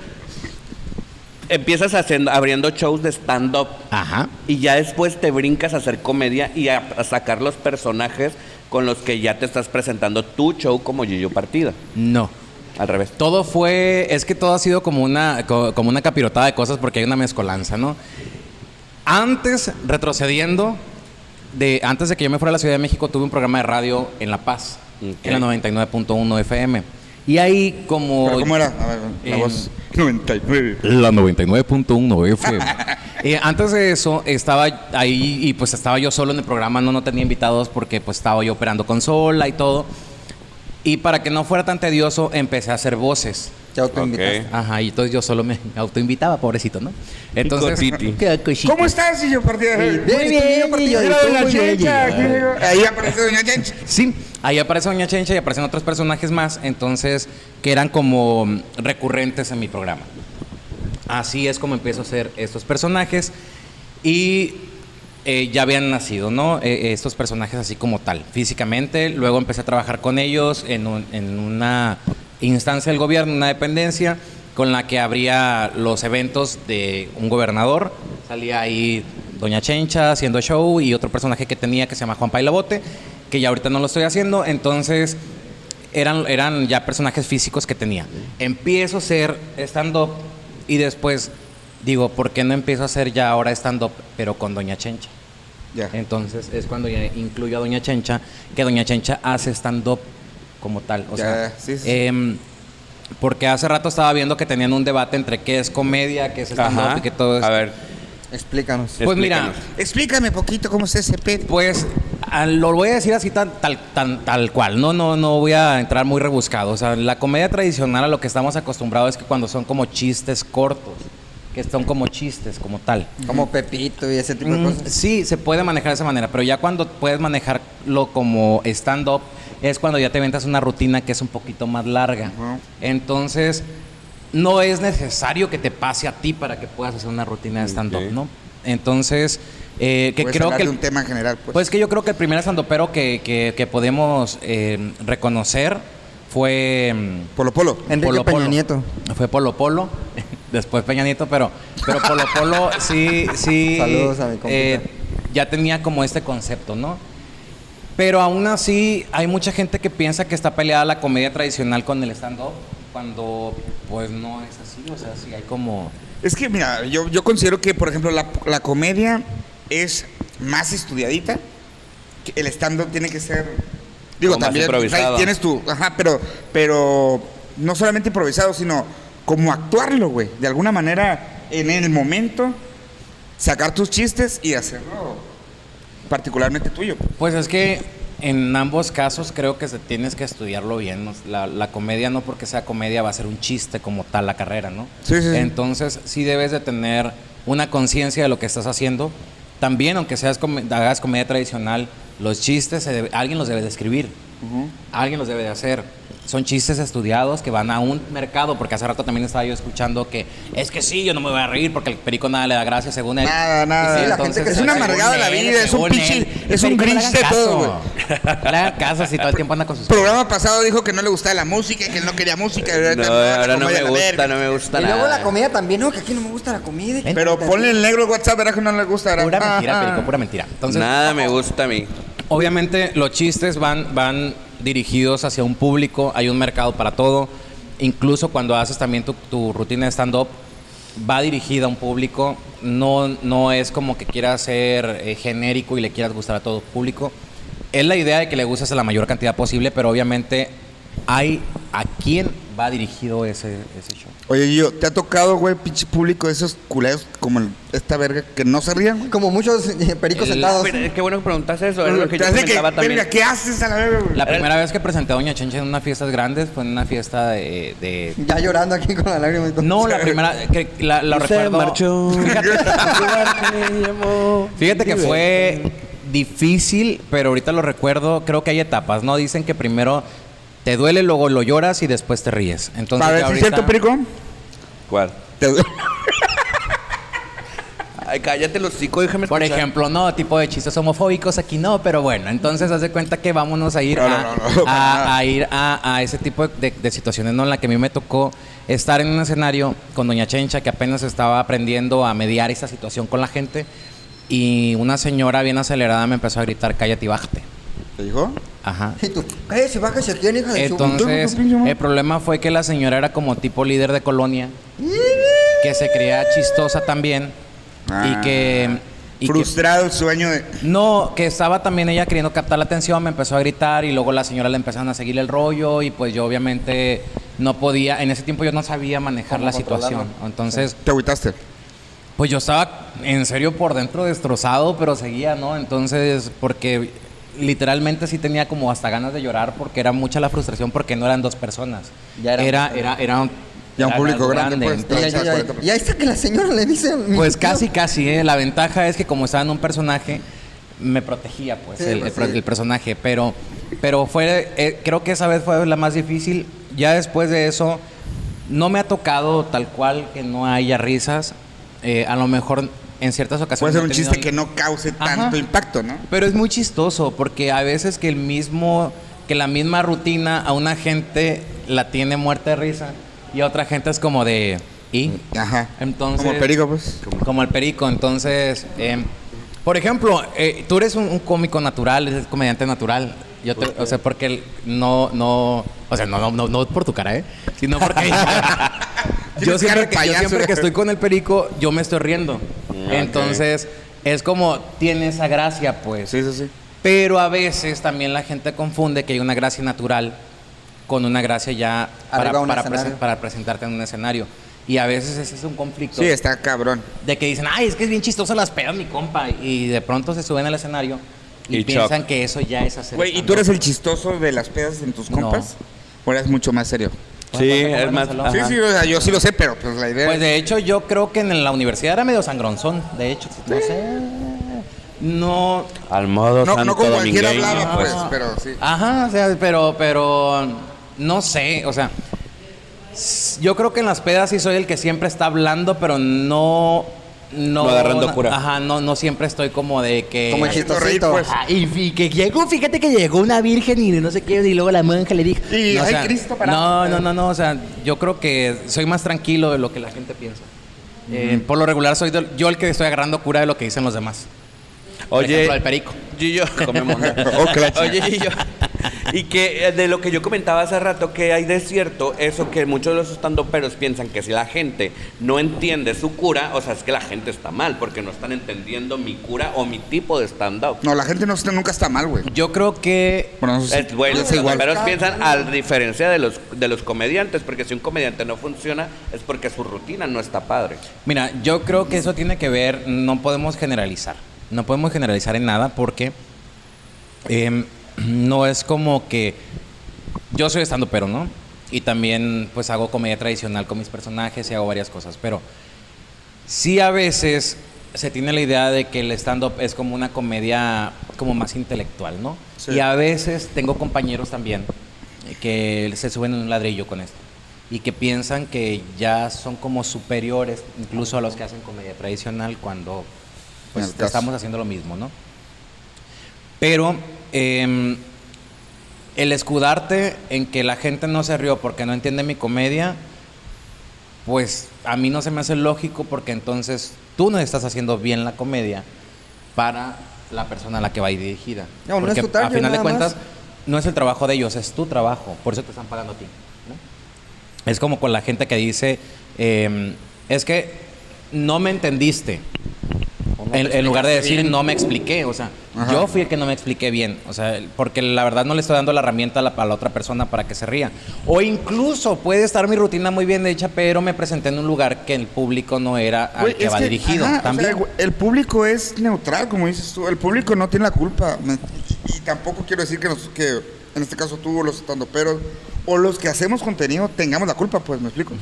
empiezas haciendo, abriendo shows de stand-up Ajá. y ya después te brincas a hacer comedia y a, a sacar los personajes con los que ya te estás presentando tu show como Gillo Partida. No. Al revés. Todo fue, es que todo ha sido como una, co- como una capirotada de cosas porque hay una mezcolanza, ¿no? Antes, retrocediendo, de, antes de que yo me fuera a la Ciudad de México, tuve un programa de radio en La Paz, Ok. en la 99.1 FM. Y ahí como... ¿Pero cómo era? A ver, la En- voz. 99. La 99.1 FM. Eh, antes de eso, estaba ahí y pues estaba yo solo en el programa, no, no tenía invitados porque pues estaba yo operando consola y todo. Y para que no fuera tan tedioso, empecé a hacer voces. Te autoinvitaste. Ajá, y entonces yo solo me autoinvitaba, pobrecito, ¿no? Entonces. ¿Cómo estás, Sillo Partida? Bien, bien, Gillo, Mira, ¿y tú, Doña muy bien, Chencha. Ahí aparece Doña Chencha. Sí, ahí aparece Doña Chencha y aparecen otros personajes más, entonces, que eran como recurrentes en mi programa. Así es como empiezo a hacer estos personajes y eh, ya habían nacido, ¿no? Eh, estos personajes así como tal, físicamente. Luego empecé a trabajar con ellos en, un- en una instancia del gobierno, una dependencia, con la que habría los eventos de un gobernador. Salía ahí Doña Chencha haciendo show y otro personaje que tenía que se llama Juan Pailabote, que ya ahorita no lo estoy haciendo. Entonces, eran, eran ya personajes físicos que tenía. Empiezo a ser stand-up y después digo, ¿por qué no empiezo a hacer ya ahora stand-up, pero con Doña Chencha? Ya. Entonces es cuando ya incluyo a Doña Chencha, que Doña Chencha hace stand-up como tal. O Ya, sea, sí, sí. em, porque hace rato estaba viendo que tenían un debate entre qué es comedia, qué es stand-up Ajá. y que todo es... A ver, Explícanos. Pues mira. Explícame poquito cómo es ese pedo. Pues lo voy a decir así tan, tal, tan, tal cual, no, no, no voy a entrar muy rebuscado. O sea, la comedia tradicional a lo que estamos acostumbrados es que cuando son como chistes cortos, que son como chistes, como tal. Como Pepito y ese tipo de Mm, cosas. sí, se puede manejar de esa manera, pero ya cuando puedes manejarlo como stand-up es cuando ya te ventas una rutina que es un poquito más larga. Entonces, no es necesario que te pase a ti para que puedas hacer una rutina de stand-up. ¿no? Entonces, eh, que Puedes creo que... de el- un tema en general, pues. pues que yo creo que el primer estandopero que, que, que podemos eh, reconocer fue... mm, Polo Polo. Enrique Polo Peña Polo. Nieto. Fue Polo Polo, después Peña Nieto, pero, pero Polo Polo sí, sí. Saludos a mi eh, ya tenía como este concepto, ¿no? Pero aún así hay mucha gente que piensa que está peleada la comedia tradicional con el stand-up, cuando pues no es así, o sea, sí hay como... Es que, mira, yo, yo considero que, por ejemplo, la, la comedia es más estudiadita. el stand-up tiene que ser. Digo, Como también improvisado. tienes tu. Ajá, pero, pero no solamente improvisado, sino como actuarlo, güey. De alguna manera, en el momento, sacar tus chistes y hacerlo particularmente tuyo. Pues es que en ambos casos creo que se tienes que estudiarlo bien. ¿no? La, la comedia no porque sea comedia va a ser un chiste como tal la carrera, ¿no? Sí, sí. Entonces sí debes de tener una conciencia de lo que estás haciendo. También, aunque seas come- hagas comedia tradicional, los chistes se alguien los debe de escribir, alguien los debe de hacer. Son chistes estudiados que van a un mercado, porque hace rato también estaba yo escuchando que es que sí, yo no me voy a reír porque el perico nada le da gracia según él. Nada, nada. Sí, la gente que es un amargado de la vida, es un pinche- es el un grinch de todo, le hagan caso si todo el tiempo anda con sus... programa pasado dijo que no le gustaba la música, que él no quería música. No, ahora no me gusta, no me gusta Y luego nada. la comida también, no, que aquí no me gusta la comida. Pero ponle el negro WhatsApp, verás que no le gusta. Pura mentira, Ah, ah. perico, pura mentira. Entonces, Nada me gusta a mí. Obviamente los chistes van, van dirigidos hacia un público, hay un mercado para todo. Incluso cuando haces también tu, rutina de stand-up, va dirigida a un público. No, no es como que quieras ser eh, genérico y le quieras gustar a todo público. Es la idea de que le gustes a la mayor cantidad posible, pero obviamente hay a quién va dirigido ese, ese show. Oye, yo, ¿te ha tocado, güey, pinche público, esos culeros como el- esta verga que no se rían? Como muchos eh, pericos El- sentados. Pero, qué bueno que preguntas eso. Es lo que yo que, comentaba también. verga, ¿qué haces a la verga, güey? La primera vez que presenté a Doña Chencha en unas fiestas grandes fue en una fiesta de- de Ya llorando aquí con la lágrima y todo. No, la primera, que la, la Se recuerdo. marchó. Fíjate que fue difícil, pero ahorita lo recuerdo. Creo que hay etapas, ¿no? Dicen que primero te duele, luego lo lloras y después te ríes. Entonces, Para ver ya si es ahorita- cierto, perico. ¿Cuál? Te duele. Ay, cállate los hocico, déjame Por escuchar. ejemplo, no, tipo de chistes homofóbicos aquí no, pero bueno, entonces haz de cuenta que vámonos a ir No, a, no, no, para nada. a- a ir a, a ese tipo de, de situaciones, ¿no? En la que a mí me tocó estar en un escenario con Doña Chencha, que apenas estaba aprendiendo a mediar esa situación con la gente, y una señora bien acelerada me empezó a gritar, cállate y bájate. ¿Te dijo? Ajá. Y tú, cállese, bájese aquí, hija de. Entonces, el problema fue que la señora era como tipo líder de colonia, que se creía chistosa también, y que... y que- Frustrado el sueño de. no, que estaba también ella queriendo captar la atención, me empezó a gritar y luego la señora le empezaron a seguir el rollo y pues yo obviamente no podía, en ese tiempo yo no sabía manejar la situación. Entonces, Te agüitaste. pues yo estaba en serio por dentro destrozado, pero seguía, ¿no? Entonces, porque literalmente sí tenía como hasta ganas de llorar porque era mucha la frustración porque no eran dos personas. Ya era- era, era, era, un- Ya público algo grande, pues. Y, ahí- y está que la señora le dice... Pues casi, casi, ¿eh? La ventaja es que como estaba en un personaje, me protegía, pues, Sí, el, pues, el pro- sí. el personaje. Pero, pero fue, eh, creo que esa vez fue la más difícil. Ya después de eso, no me ha tocado tal cual que no haya risas. Eh, a lo mejor en ciertas Puede ocasiones... ser he un tenido- chiste que no cause Ajá. tanto impacto, ¿no? Pero es muy chistoso porque a veces que el mismo, que la misma rutina a una gente la tiene muerta de risa y a otra gente es como de... ¿Y? Ajá. Entonces... Como perico, pues. Como el perico, entonces, em, por ejemplo, eh, tú eres un, un cómico natural, eres comediante natural. Yo te- o sea, porque el- no, no, o sea, no, no, no, no por tu cara, ¿eh? Sino porque yo, siempre que, yo siempre que estoy con el perico, yo me estoy riendo. Entonces, es como, tiene esa gracia, pues. Sí, sí, sí. Pero a veces también la gente confunde que hay una gracia natural con una gracia ya para, para, presen- para presentarte en un escenario. Y a veces ese es un conflicto. Sí, está cabrón. De que dicen, ay, es que es bien chistosa las pedas, mi compa. Y de pronto se suben al escenario y, Y piensan que eso ya es hacer Güey, ¿y tú eres el chistoso de las pedas en tus No. compas? ¿O eres mucho más serio? Sí, es más. Sí, sí, o sea, yo sí lo sé, pero pues la idea Pues es... de hecho yo creo que en la universidad era medio sangronzón, de hecho, no sé. No, Al modo No, santo no como cualquiera hablaba, pues. pues, pero sí. Ajá, o sea, pero, pero no sé, o sea, yo creo que en las pedas sí soy el que siempre está hablando, pero no, no, No agarrando cura. Ajá, no, no siempre estoy como de que. Como chistosito. pues. Ah, y, y que llegó, fíjate que llegó una virgen y no sé qué, y luego la monja le dijo. Y, no, o ay, sea, Cristo parado. No, no, no, no, o sea, yo creo que soy más tranquilo de lo que la gente piensa. Eh, por lo regular soy yo el que estoy agarrando cura de lo que dicen los demás. Por Oye, ejemplo, el perico. Gillo, comemos. Oh. Oye, Gillo, y que eh, de lo que yo comentaba hace rato, que hay de cierto eso que muchos de los estandoperos piensan que si la gente no entiende su cura, o sea, es que la gente está mal, porque no están entendiendo mi cura o mi tipo de stand-up. No, la gente no, nunca está mal, güey. Yo creo que Bueno, eso sí, Es bueno, los estandoperos piensan a diferencia de los, de los comediantes, porque si un comediante no funciona es porque su rutina no está padre. Mira, yo creo que eso tiene que ver, no podemos generalizar. No podemos generalizar en nada porque em, no es como que yo soy estando pero, ¿no? Y también pues hago comedia tradicional con mis personajes y hago varias cosas, pero sí a veces se tiene la idea de que el stand-up es como una comedia como más intelectual, ¿no? Sí. Y a veces tengo compañeros también que se suben en un ladrillo con esto y que piensan que ya son como superiores incluso a los que hacen comedia tradicional cuando pues estamos haciendo lo mismo, ¿no? Pero em, el escudarte en que la gente no se rió porque no entiende mi comedia, pues a mí no se me hace lógico porque entonces tú no estás haciendo bien la comedia para la persona a la que va dirigida. No, no es porque target, a final de cuentas más. no es el trabajo de ellos, es tu trabajo, por eso te están pagando a ti. ¿no? Es como con la gente que dice, em, es que no me entendiste. En, en lugar de decir no me expliqué, o sea, Ajá. yo fui el que no me expliqué bien, o sea, porque la verdad no le estoy dando la herramienta a la, a la otra persona para que se ría. O incluso puede estar mi rutina muy bien hecha, pero me presenté en un lugar que el público no era al Güey, que va dirigido. ajá, o también. sea, el público es neutral, como dices tú. El público no tiene la culpa. Y tampoco quiero decir que, nos- que en este caso tú los estandoperos o los que hacemos contenido tengamos la culpa, pues, ¿me explico?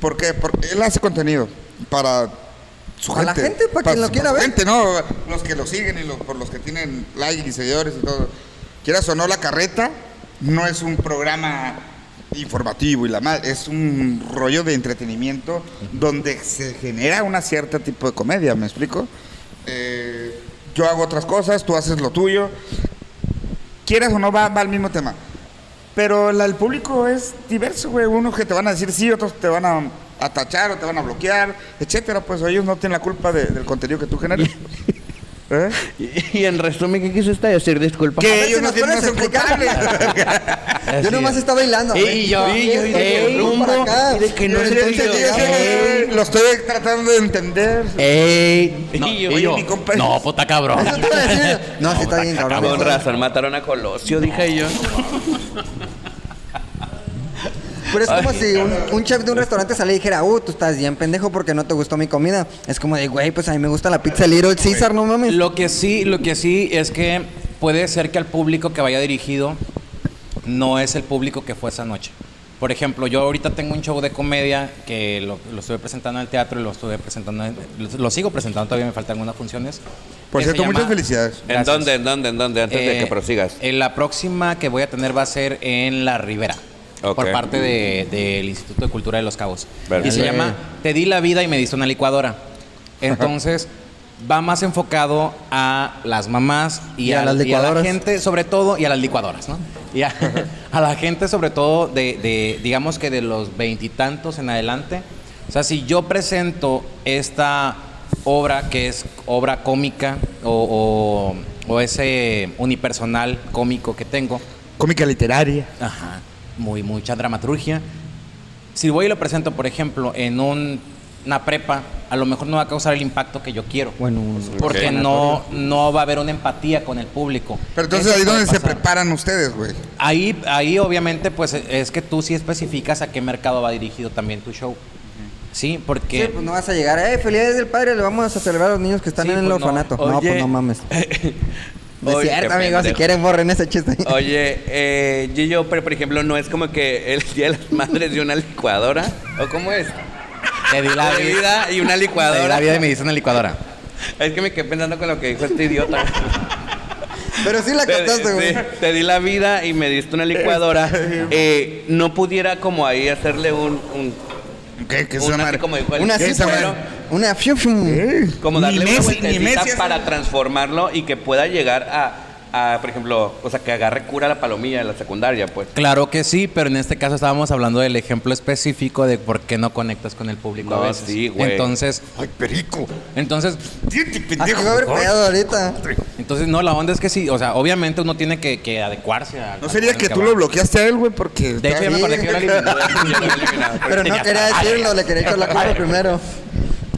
¿Por qué? Porque él hace contenido para su Para la gente. gente, para quien lo quiera ver. gente, ¿no? Los que lo siguen y los, por los que tienen like y seguidores y todo. Quieras o no, La Carreta no es un programa informativo y la madre, es un rollo de entretenimiento donde se genera una cierta tipo de comedia, ¿me explico? Eh, yo hago otras cosas, tú haces lo tuyo. Quieras o no, va, va al mismo tema. Pero la- el público es diverso, güey. Unos que te van a decir sí, otros te van a, a tachar o te van a bloquear, etcétera. Pues ellos no tienen la culpa de- del contenido que tú generas. ¿Eh? Y, en resumen, ¿qué quisiste decir? Disculpa. Que ellos no tienen no culpables. Yo nomás es. estaba bailando. Y ver, yo, sí, y yo, y sí, rumbo, acá. y de que no Yo- se yo- yo- yo- yo- Lo estoy tratando de entender. ¡Ey! No, Y yo- y oye, yo, mi compa- no, puta cabrón. Eso te iba a decir. No, sí está bien, cabrón. Con razón, mataron a Colosio, dije yo. Pero es como si un, un chef de un restaurante sale y dijera, uh, tú estás bien pendejo porque no te gustó mi comida. Es como de, güey, pues a mí me gusta la pizza Little Caesar, no mames. Lo que sí, lo que sí es que puede ser que al público que vaya dirigido no es el público que fue esa noche. Por ejemplo, yo ahorita tengo un show de comedia que lo, lo estuve presentando en el teatro y lo estuve presentando, en- lo, lo sigo presentando, todavía me faltan algunas funciones. Por cierto, muchas llama- felicidades. ¿En Gracias. dónde, en dónde, en dónde? Antes de Eh, que prosigas. en la próxima que voy a tener va a ser en La Ribera. Por parte de- del Instituto de Cultura de los Cabos. Y se llama Te di la vida y me diste una licuadora. Entonces, va más enfocado a las mamás y, Y a a, las y a la licuadoras. gente, sobre todo, y a las licuadoras, ¿no? Y a, a la gente, sobre todo, de, de, digamos que de los veintitantos en adelante. O sea, si yo presento esta obra que es obra cómica o, o- o ese unipersonal cómico que tengo, Cómica literaria. Ajá. Muy, mucha dramaturgia. Si voy y lo presento, por ejemplo, en un- una prepa, a lo mejor no va a causar el impacto que yo quiero. Bueno, Porque Ok. no, no va a haber una empatía con el público. Pero entonces Eso ahí donde se preparan ustedes, güey. Ahí, ahí obviamente, pues es que tú sí especificas a qué mercado va dirigido también tu show. Sí, porque... Sí, pues no vas a llegar, eh, felicidades del padre, le vamos a celebrar a los niños que están Sí, en el pues no. orfanato. No, Oye. pues no mames. No es cierto, amigos. Si quieren, borren ese chiste. Oye, eh, Gillo, pero por ejemplo, no es como que el Día de las Madres de una licuadora. ¿O cómo es? Te di la Una vida. y una Te di licuadora. la vida y me diste una licuadora. Es que me quedé pensando con lo que dijo este idiota. Pero sí la Te, captaste, güey. sí, te di la vida y me diste una licuadora. Eh, no pudiera como ahí hacerle un... un ¿Qué, qué es un esa madre? como dijo el- Una ¿Qué es esa cifra. Una fium, fium. Eh, como ni darle una Messi- ni vueltecita Messi hace- para transformarlo y que pueda llegar a, a, por ejemplo, o sea, que agarre cura la palomilla de la secundaria, pues. Claro que sí, pero en este caso estábamos hablando del ejemplo específico de por qué no conectas con el público No, a veces. sí, güey. Entonces, Ay, perico. entonces, Aquí pendejo. va a haber pedo ahorita. entonces no, la onda es que sí, o sea, obviamente uno tiene que, que adecuarse a. ¿No sería que tú lo bloqueaste a él, güey? Porque... De hecho, ya me acordé que yo. Yo he eliminado. Pero no quería decirlo, le quería echar la culpa primero.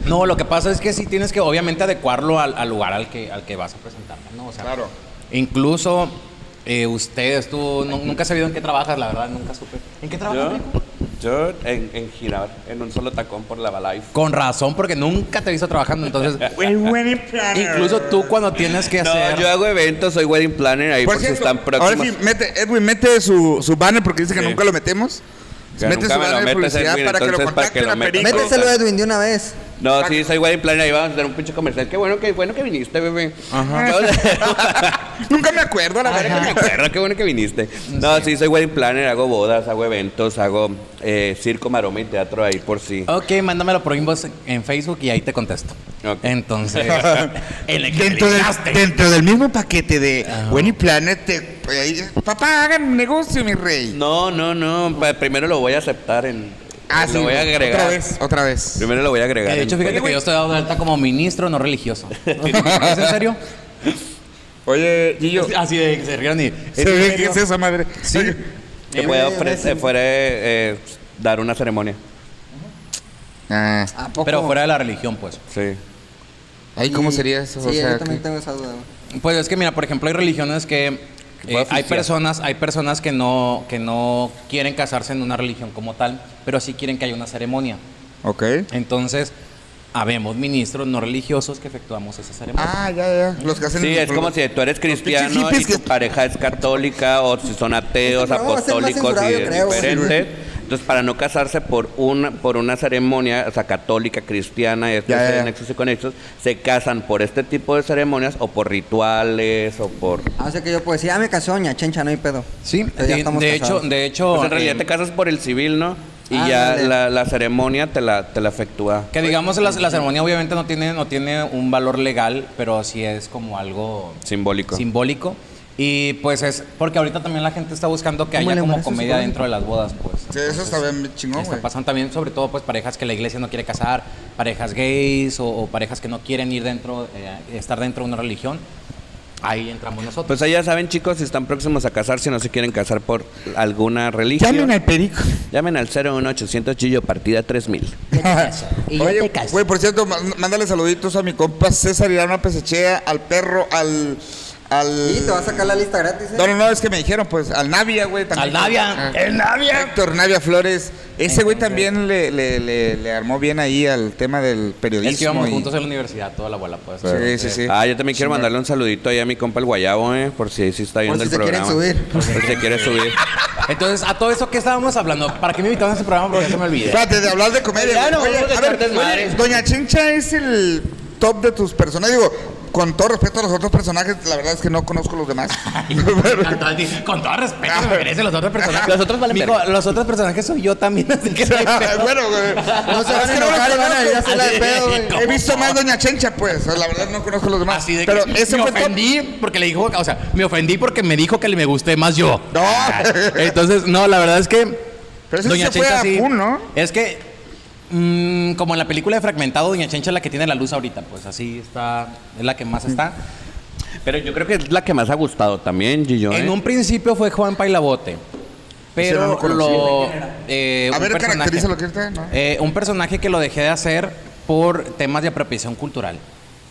No, lo que pasa es que sí tienes que obviamente adecuarlo al, al lugar al que, al que vas a presentar, ¿no? O sea, Claro. Incluso eh, ustedes, tú nu- nunca has sabido en qué trabajas, la verdad, nunca supe. ¿En qué trabajas? Yo, yo en, en girar en un solo tacón por la Balife. Con razón, porque nunca te he visto trabajando, entonces... Incluso tú cuando tienes que No, hacer... yo hago eventos, soy wedding planner ahí por, Por si cierto, están ahora próximos. sí, mete, Edwin, mete su, su banner porque dice que Sí. nunca lo metemos. Que mete su banner de publicidad Edwin, para que lo para que contacten lo a metas. Perico. Méteselo, Edwin, de una vez. No, sí, soy wedding planner, ahí vamos a hacer un pinche comercial. Qué bueno que, bueno que viniste, bebé. Nunca me acuerdo, la que verdad. me acuerdo, qué bueno que viniste. No, sí, soy wedding planner, hago bodas, hago eventos, hago eh, circo, maroma y teatro ahí por sí. Ok, mándamelo por inbox en Facebook y ahí te contesto. Ok. Entonces... en el que Dentro, del- dentro del mismo paquete de Wenny Planet, te- pues, ahí, papá, hagan un negocio, mi rey. No, no, no. pa- Primero lo voy a aceptar en. Ah, lo sí, voy a agregar. Otra vez, otra vez. Primero lo voy a agregar. de hecho, fíjate que yo estoy dado de alta como ministro no religioso. ¿Es en serio? Oye, Gillo, Así de que se rieron y... ¿se ve qué es esa madre? Sí. que pueda ofrecer, fuera eh, dar una ceremonia. Ah, ¿A poco? Pero fuera de la religión, pues. Sí. ahí, ¿cómo sería eso? Sí, O sea, yo también que- tengo esa duda. güey. Pues es que mira, por ejemplo, hay religiones que eh, hay personas, hay personas que no, que no quieren casarse en una religión como tal, pero sí quieren que haya una ceremonia. Ok. Entonces, habemos ministros no religiosos que efectuamos esa ceremonia. Ah, ya, ya. Los que hacen. Sí, es como si tú eres cristiano y tu pareja es católica o si son ateos, apostólicos y diferentes. Entonces, para no casarse por una, por una ceremonia, o sea, católica, cristiana, etc., Ya, ya, nexos y conexos, se casan por este tipo de ceremonias o por rituales o por... Ah, o sea que yo puedo decir, ah, me casó doña Chencha, no hay pedo. Sí, de, estamos de hecho, de hecho, Pues en realidad eh, te casas por el civil, ¿no? Y Ah, ya la, la ceremonia te la, te la efectúa. que digamos la, la ceremonia obviamente no tiene, no tiene un valor legal, pero sí es como algo Simbólico. simbólico. Y pues es porque ahorita también la gente está buscando que ¿Cómo haya como comedia dentro de las bodas, pues. Sí, eso está bien chingón, güey. pasando también, sobre todo, pues parejas que la iglesia no quiere casar, parejas gays o, o parejas que no quieren ir dentro, eh, estar dentro de una religión. Ahí entramos nosotros. Pues ahí ya saben, chicos, si están próximos a casarse, si no se quieren casar por alguna religión. Llamen al perico. Llamen al 01800 Gillo partida 3000. Oye, güey, por cierto, má- mándale saluditos a mi compa César Irano Pesechea, al perro, al. Al... Y te va a sacar la lista gratis, ¿eh? No, no, no, es que me dijeron, pues, al Navia, güey. también. Al Navia. Ah. El Navia. Héctor Navia Flores. Ese güey también le, le, le, le armó bien ahí al tema del periodismo. es que íbamos y- juntos en la universidad, toda la abuela, pues. Sí, sí, sí. Ah, yo también quiero mandarle un saludito ahí a mi compa el Guayabo, eh, por si sí está viendo si el programa. subir. Por si se quiere subir. Entonces, a todo eso, ¿qué estábamos hablando? ¿Para qué me invitaron a ese programa? Porque ya se me olvidé. Espérate, de hablar de comedia. Ya no. Oye, a ver, oye, Doña Chencha es el top de tus personajes. Digo, con todo respeto a los otros personajes, la verdad es que no conozco los demás. Pero- Con todo respeto, me merecen los otros personajes. Los otros valen Mijo, los otros personajes soy yo también, así que no hay pedo. bueno, güey. No se van a enojar van a ir a hacerla de pedo, güey. He visto más Doña Chencha, pues. La verdad no conozco los demás. Así de Pero que ese me ofendí porque le dijo, o sea, me ofendí porque me dijo que le me gusté más yo. No. Entonces, no, la verdad es que Pero ese se fue a sí. ¿no? Es que mm, como en la película de Fragmentado, Doña Chencha es la que tiene la luz ahorita, pues así está, es la que más está. Pero yo creo que es la que más ha gustado también, Gillo. En ¿eh? un principio fue Juan Pailabote. Ese no Pero lo conocí. lo. eh, A un ver, personaje- caracteriza lo que está, ¿no? Eh, un personaje que lo dejé de hacer por temas de apropiación cultural.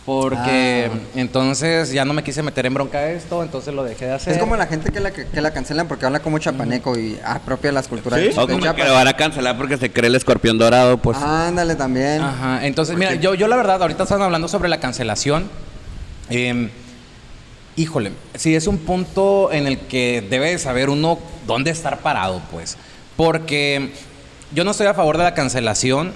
Porque entonces ya no me quise meter en bronca de esto, entonces lo dejé de hacer. Es como la gente que la, que la cancelan porque habla como chapaneco y apropia las culturas ¿Sí? de O como que lo van a cancelar porque se cree el escorpión dorado, pues. Ándale también. Ajá, entonces, mira, yo, yo la verdad, ahorita están hablando sobre la cancelación. eh, híjole, sí es un punto en el que debe de saber uno dónde estar parado, pues. Porque yo no estoy a favor de la cancelación,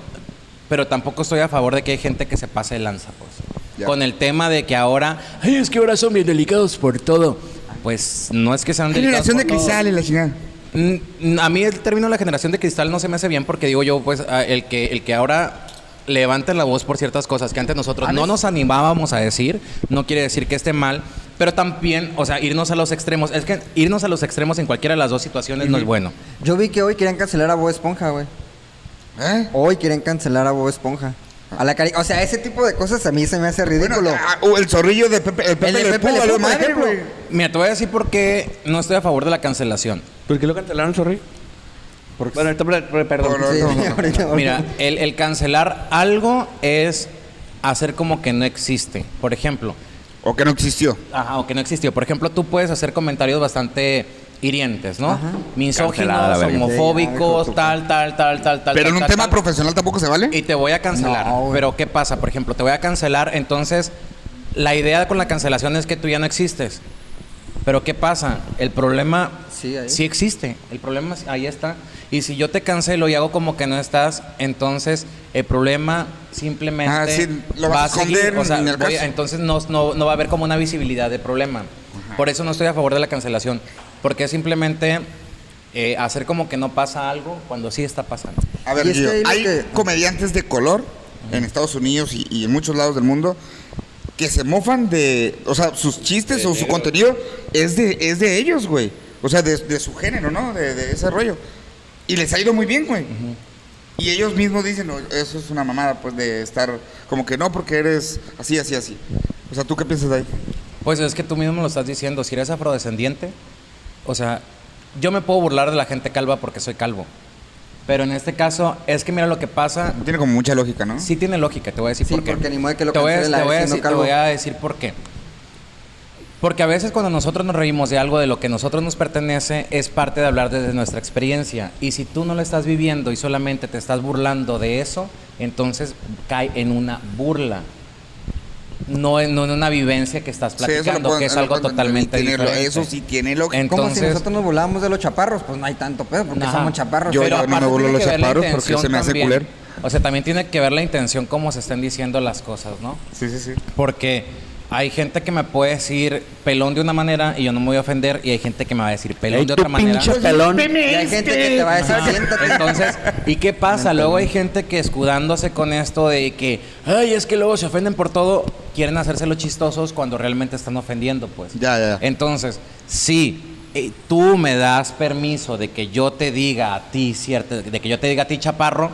pero tampoco estoy a favor de que hay gente que se pase de lanza, pues. Ya. Con el tema de que ahora, ay, es que ahora son bien delicados por todo. Pues no es que sean delicados Generación de todo. cristal y la chingada. Mm, A mí el término de la generación de cristal no se me hace bien porque digo yo, pues, el que, el que ahora levante la voz por ciertas cosas que antes nosotros no nos animábamos a decir, no quiere decir que esté mal, pero también, o sea, irnos a los extremos. Es que irnos a los extremos en cualquiera de las dos situaciones no es bueno. Yo vi que hoy querían cancelar a Bob Esponja, güey. ¿Eh? Hoy quieren cancelar a Bob Esponja. A la cari- o sea, ese tipo de cosas a mí se me hace ridículo. Bueno, ah, o el zorrillo de Pepe, el Pepe, El de Pepe Pew, Le valió Pew, por madre, ejemplo. güey. Mira, te voy a decir por qué no estoy a favor de la cancelación. ¿Por qué lo cancelaron, sorry? Porque- Bueno, pre- perdón. No, no, Sí, no, no. ahorita- Mira, el, el cancelar algo es hacer como que no existe. Por ejemplo, O que no existió. Ajá, o que no existió. Por ejemplo, tú puedes hacer comentarios bastante hirientes, ¿no? Cancelada la Misóginos, verga. homofóbicos, Sí, ya, tal, tal, tal, tal, tal. Pero en tal, un tal, tema tal. profesional tampoco se vale. Y te voy a cancelar. No, güey. Pero ¿qué pasa? Por ejemplo, te voy a cancelar, entonces la idea con la cancelación es que tú ya no existes. Pero ¿qué pasa? El problema Sí, ahí. sí existe. El problema es- ahí está. Y si yo te cancelo y hago como que no estás, entonces el problema simplemente Ah, sí, lo vas a seguir. esconder O sea, en el voy a- caso. entonces no, no, no va a haber como una visibilidad de problema. Por eso no estoy a favor de la cancelación. Porque es simplemente eh, hacer como que no pasa algo cuando sí está pasando. A ver, Y es que Gio, ahí lo hay que- comediantes de color en Estados Unidos y, y en muchos lados del mundo que se mofan de, o sea, sus chistes o su contenido es de, es de ellos, güey. O sea, de, de su género, ¿no? De, de ese rollo. Y les ha ido muy bien, güey. Y ellos mismos dicen, "No, eso es una mamada, pues, de estar como que no, porque eres así, así, así. O sea, ¿tú qué piensas de ahí? Pues es que tú mismo me lo estás diciendo, si eres afrodescendiente, o sea, yo me puedo burlar de la gente calva porque soy calvo. Pero en este caso, es que mira lo que pasa, Tiene como mucha lógica, ¿no? sí tiene lógica, te voy a decir Sí, por qué. porque ni modo de que lo te voy a, la te voy a decir, te calvo. voy a decir por qué. Porque a veces cuando nosotros nos reímos de algo de lo que a nosotros nos pertenece, es parte de hablar desde nuestra experiencia. Y si tú no lo estás viviendo y solamente te estás burlando de eso, entonces cae en una burla. No en, no en una vivencia que estás Sí, eso lo platicando, que es lo algo totalmente tiene lo- diferente. Eso sí tiene lógica. En- Como si Entonces- nosotros nos burlábamos de los chaparros, pues no hay tanto pedo, porque Ajá. somos chaparros. Yo- pero no me aparte burlo de tiene los que chaparros porque se me hace también. culero. O sea, también tiene que ver la intención cómo se están diciendo las cosas, ¿no? Sí, sí, sí. Porque hay gente que me puede decir pelón de una manera y yo no me voy a ofender, y hay gente que me va a decir pelón Ey, de otra manera. pelón. y hay gente que te va a decir, Ajá. siéntate. Entonces, ¿y qué pasa? Luego hay gente que escudándose con esto de que, ay, es que luego se ofenden por todo, quieren hacérselo chistosos cuando realmente están ofendiendo, pues. Ya, ya. Entonces, si eh, tú me das permiso de que yo te diga a ti, cierto, de que yo te diga a ti chaparro,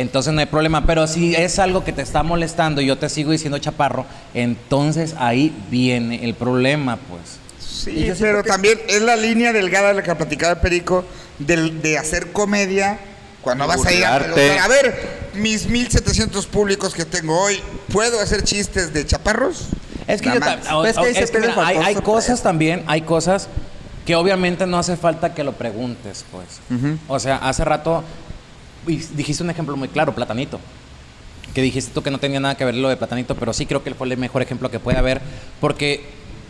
entonces no hay problema. Pero si es algo que te está molestando y yo te sigo diciendo chaparro, entonces ahí viene el problema, pues. Sí, yo pero que- también es la línea delgada de la que platicaba Perico del, de hacer comedia cuando vas a ir a. A ver, mis 1700 públicos que tengo hoy, ¿puedo hacer chistes de chaparros? Es que, yo o- es que ahí o- se es que pierde el mira, hay, cosas también, hay cosas que obviamente no hace falta que lo preguntes, pues. O sea, hace rato y dijiste un ejemplo muy claro, Platanito. Que dijiste tú que no tenía nada que ver lo de Platanito, pero sí creo que fue el mejor ejemplo que puede haber, porque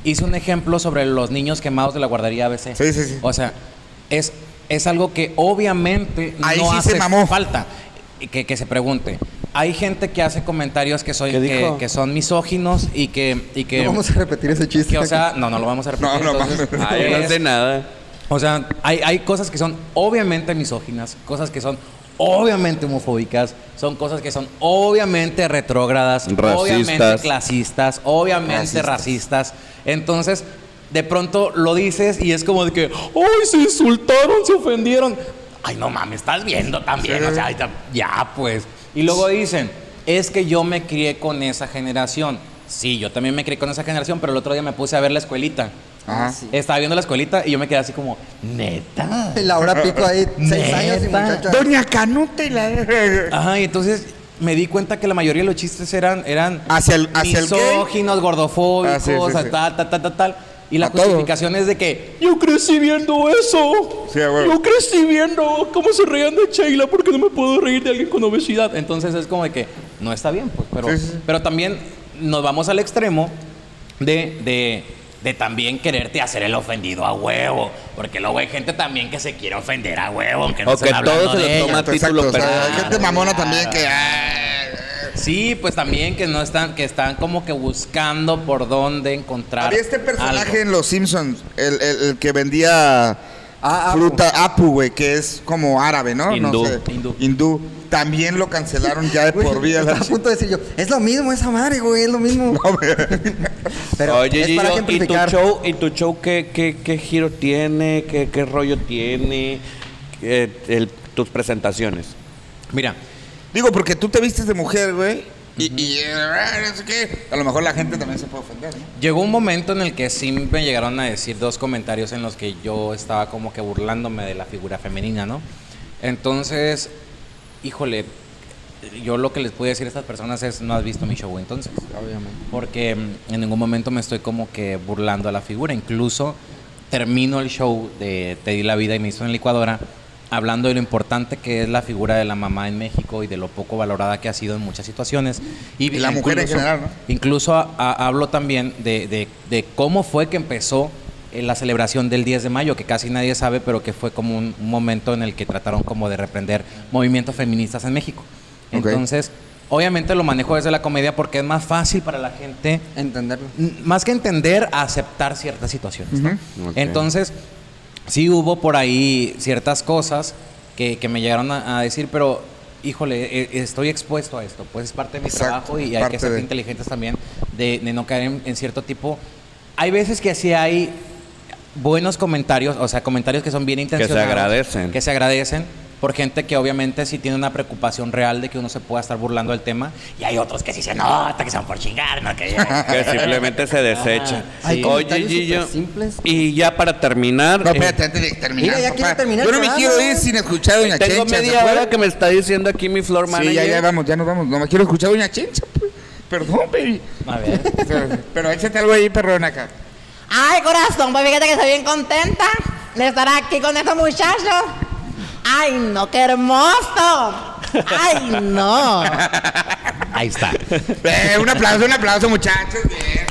hizo un ejemplo sobre los niños quemados de la guardería ABC. Sí, sí, sí. O sea, es, es algo que obviamente Ahí no sí hace se mamó. falta que, que se pregunte. Hay gente que hace comentarios que, soy, ¿Qué que, que son misóginos y que... Y que No vamos a repetir ese chiste. que, o sea, no, no lo vamos a repetir. No, no entonces. Ah, yo no es- sé nada. o sea, hay, hay cosas que son obviamente misóginas, cosas que son obviamente homofóbicas, son cosas que son obviamente retrógradas, Racistas. obviamente clasistas, obviamente Racistas. racistas. Entonces, de pronto lo dices y es como de que, ¡ay, se insultaron, se ofendieron! Ay, no mames, estás viendo también, o sea, ya, ya, pues. Y luego dicen, es que yo me crié con esa generación. Sí, yo también me crié con esa generación, pero el otro día me puse a ver la escuelita. Ajá. sí. Estaba viendo la escuelita y yo me quedé así como, neta. Y Laura Pico ahí, seis años y Neta. muchacha. Doña Canuta y la... Ajá, y entonces me di cuenta que la mayoría de los chistes eran, eran Hacia el- hacia el misóginos, gordofóbicos, Ah, sí, sí, sí. tal, tal, tal, tal, tal. Y la A todo. justificación es de que yo crecí viendo eso. Sí, a huevo. Yo crecí viendo cómo se reían de Sheila porque no me puedo reír de alguien con obesidad. Entonces es como de que no está bien, pues. Pero, Sí, sí, sí. pero también nos vamos al extremo de, de de también quererte hacer el ofendido a huevo. Porque luego hay gente también que se quiere ofender a huevo, aunque no O que todo se lo toma a Exacto, título o sea, personal. hay gente mamona también que. ah, Sí, pues también que no están, que están como que buscando por dónde encontrar. Había este personaje algo. en Los Simpsons, el, el- el que vendía Ah, Apu. fruta Apu, güey, que es como árabe, ¿no? Hindú. No sé. Hindú. Hindú. También lo cancelaron ya de Güey, por vida. estaba a punto de decir yo, es lo mismo esa madre, güey, es lo mismo. No, güey. Pero Oye, es para Gillo, ¿y tu ejemplificar. show, ¿y tu show qué, qué, qué giro tiene? ¿Qué, qué rollo tiene? Eh, el- tus presentaciones. Mira, Digo, porque tú te vistes de mujer, güey. Y, y, qué. A lo mejor la gente también se puede ofender, ¿no? llegó un momento en el que sí me llegaron a decir dos comentarios en los que yo estaba como que burlándome de la figura femenina, ¿no? Entonces, híjole, yo lo que les puedo decir a estas personas es, no has visto mi show entonces. Obviamente. Porque mm, en ningún momento me estoy como que burlando a la figura. Incluso termino el show de Te di la vida y me hizo en licuadora hablando de lo importante que es la figura de la mamá en México y de lo poco valorada que ha sido en muchas situaciones. Y la mujer en general, ¿no? Incluso a- a- hablo también de, de- de cómo fue que empezó eh, la celebración del 10 de mayo, que casi nadie sabe, pero que fue como un, un momento en el que trataron como de reprender movimientos feministas en México. Entonces, obviamente lo manejo desde la comedia porque es más fácil para la gente Entenderlo. más que entender, aceptar ciertas situaciones. ¿no? Entonces, sí hubo por ahí ciertas cosas que, que me llegaron a, a decir, pero híjole, e- estoy expuesto a esto, pues es parte de mi Exacto, trabajo y hay que ser de- inteligentes también de, de no caer en, en cierto tipo. Hay veces que sí hay buenos comentarios, o sea, comentarios que son bien intencionados. agradecen. Que se agradecen por gente que obviamente sí tiene una preocupación real de que uno se pueda estar burlando del tema. Y hay otros que sí se nota, que son por chingar, ¿no? Que Que simplemente se desecha. Hay Sí. Oye, Gillo, y ya para terminar... No, eh, espérate, antes de terminar. Mira, ya papá. quiere terminar Yo no me programa. quiero ir sin escuchar a Doña tengo Chencha. ¿se media hora que me está diciendo aquí mi floor manager. Sí, ya, ya vamos, ya nos vamos. No me quiero escuchar a Doña Chencha, pues. Perdón, baby. A ver. Pero échate algo ahí, perrón, acá. Ay, corazón, pues fíjate que estoy bien contenta de estar aquí con estos muchachos. Ay, no, qué hermoso. Ay, no. Ahí está. Eh, un aplauso, un aplauso, muchachos. Bien.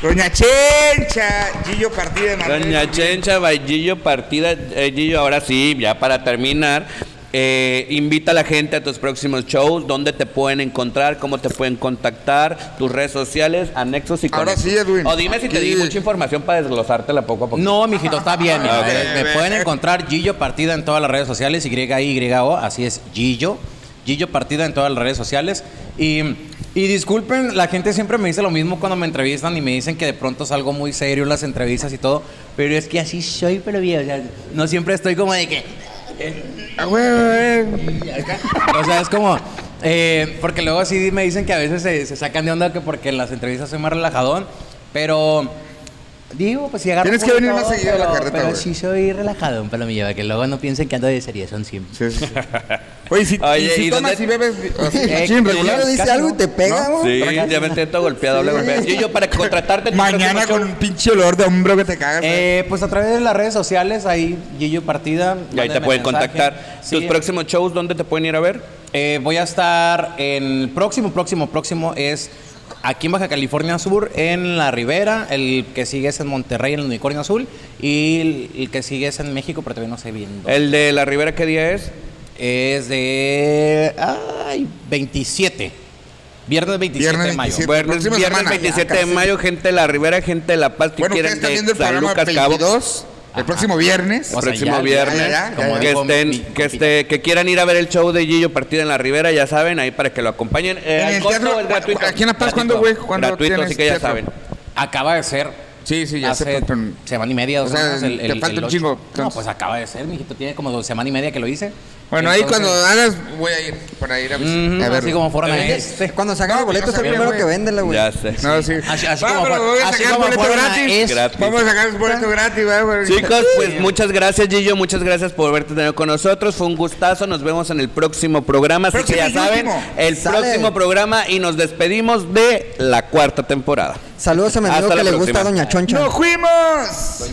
Doña Chencha, Gillo Partida de. Doña Chencha, Gillo Partida, eh, Gillo, ahora sí, ya para terminar, eh, invita a la gente a tus próximos shows, dónde te pueden encontrar, cómo te pueden contactar, tus redes sociales, anexos y Ahora conexos. sí, Edwin. O dime si te di Aquí- mucha información para desglosártela poco a poco. No, mijito, está bien. mira. Ok. Me, me pueden encontrar Gillo Partida en todas las redes sociales, Y-I-Y-O, así es, Gillo. Gillo Partida en todas las redes sociales. Y, y disculpen, la gente siempre me dice lo mismo cuando me entrevistan y me dicen que de pronto salgo muy serio en las entrevistas y todo, pero es que así soy, pero bien, o sea, no siempre estoy como de que... O sea, es como... eh, porque luego sí me dicen que a veces se, sacan de onda que porque las entrevistas soy más relajadón, pero... Digo, pues si agarro Tienes que venir más seguido a la pero- carreta, Pero güey. sí soy relajado, un pelo me lleva, que luego no piensen que ando de serie, son siempre. Sí, sí, sí. Oye, si, Oye, y si ¿y tomas dónde- y bebes así, Eh, regular. Dice algo y te pega, ¿No? Sí, ya me siento golpeado, doble golpeado. Gillo, para contratarte Mañana con un pinche olor de hombro que te cagas. Eh, pues a través de las redes sociales, ahí Gillo Partida. Y ahí te pueden mensaje. contactar. Sí, tus próximos shows, ¿dónde te pueden ir a ver? eh, voy a estar en el próximo, próximo, próximo es aquí en Baja California Sur, en La Ribera. El que sigue es en Monterrey, en el Unicornio Azul. Y el, el que sigue es en México, pero todavía no sé bien. dónde. El de La Ribera, ¿qué día es? Es de. Ay, 27. Viernes 27 Viernes de mayo. 27. Bueno, próxima viernes semana, 27 ya de mayo, gente de La Ribera, gente de La Paz, que Bueno, quieren están de viendo el San programa Lucas Cabo. 22, el próximo viernes. O sea, próximo ya, viernes, ya, ya, ya, como ya. que estén, mi que este, que quieran ir a ver el show de Gillo Partida en la Ribera, ya saben, ahí para que lo acompañen. Eh, En ¿al el costo teatro, gratuito? aquí en La Paz. ¿cuándo, güey? ¿Cuándo Gratuito, así que ya teatro? saben. Acaba de ser. Sí, sí, ya hace semana y media, dos o sea, semanas, el- te el- falta el un chingo, No, pues acaba de ser, mijito. Tiene como dos semana y media que lo hice. Bueno, ahí Entonces, cuando hagas, voy a ir para ir a, a ver. así como fueron a este. Cuando sacan No, el boleto pues, es el primero que véndela, güey. Ya sé. No, sí. Así- así Va, como pero fue- voy a así sacar como boleto fueron a gratis. este. Gratis. Vamos a sacar boleto gratis, ¿verdad, güey? Chicos, pues muchas gracias Gillo, muchas gracias por haberte tenido con nosotros, fue un gustazo, nos vemos en el próximo programa, así que Próximo ya y saben, último. el Sale. próximo programa y nos despedimos de la cuarta temporada. Saludos a mi amigo Hasta la que le gusta próxima. Doña Choncha. ¡Nos fuimos!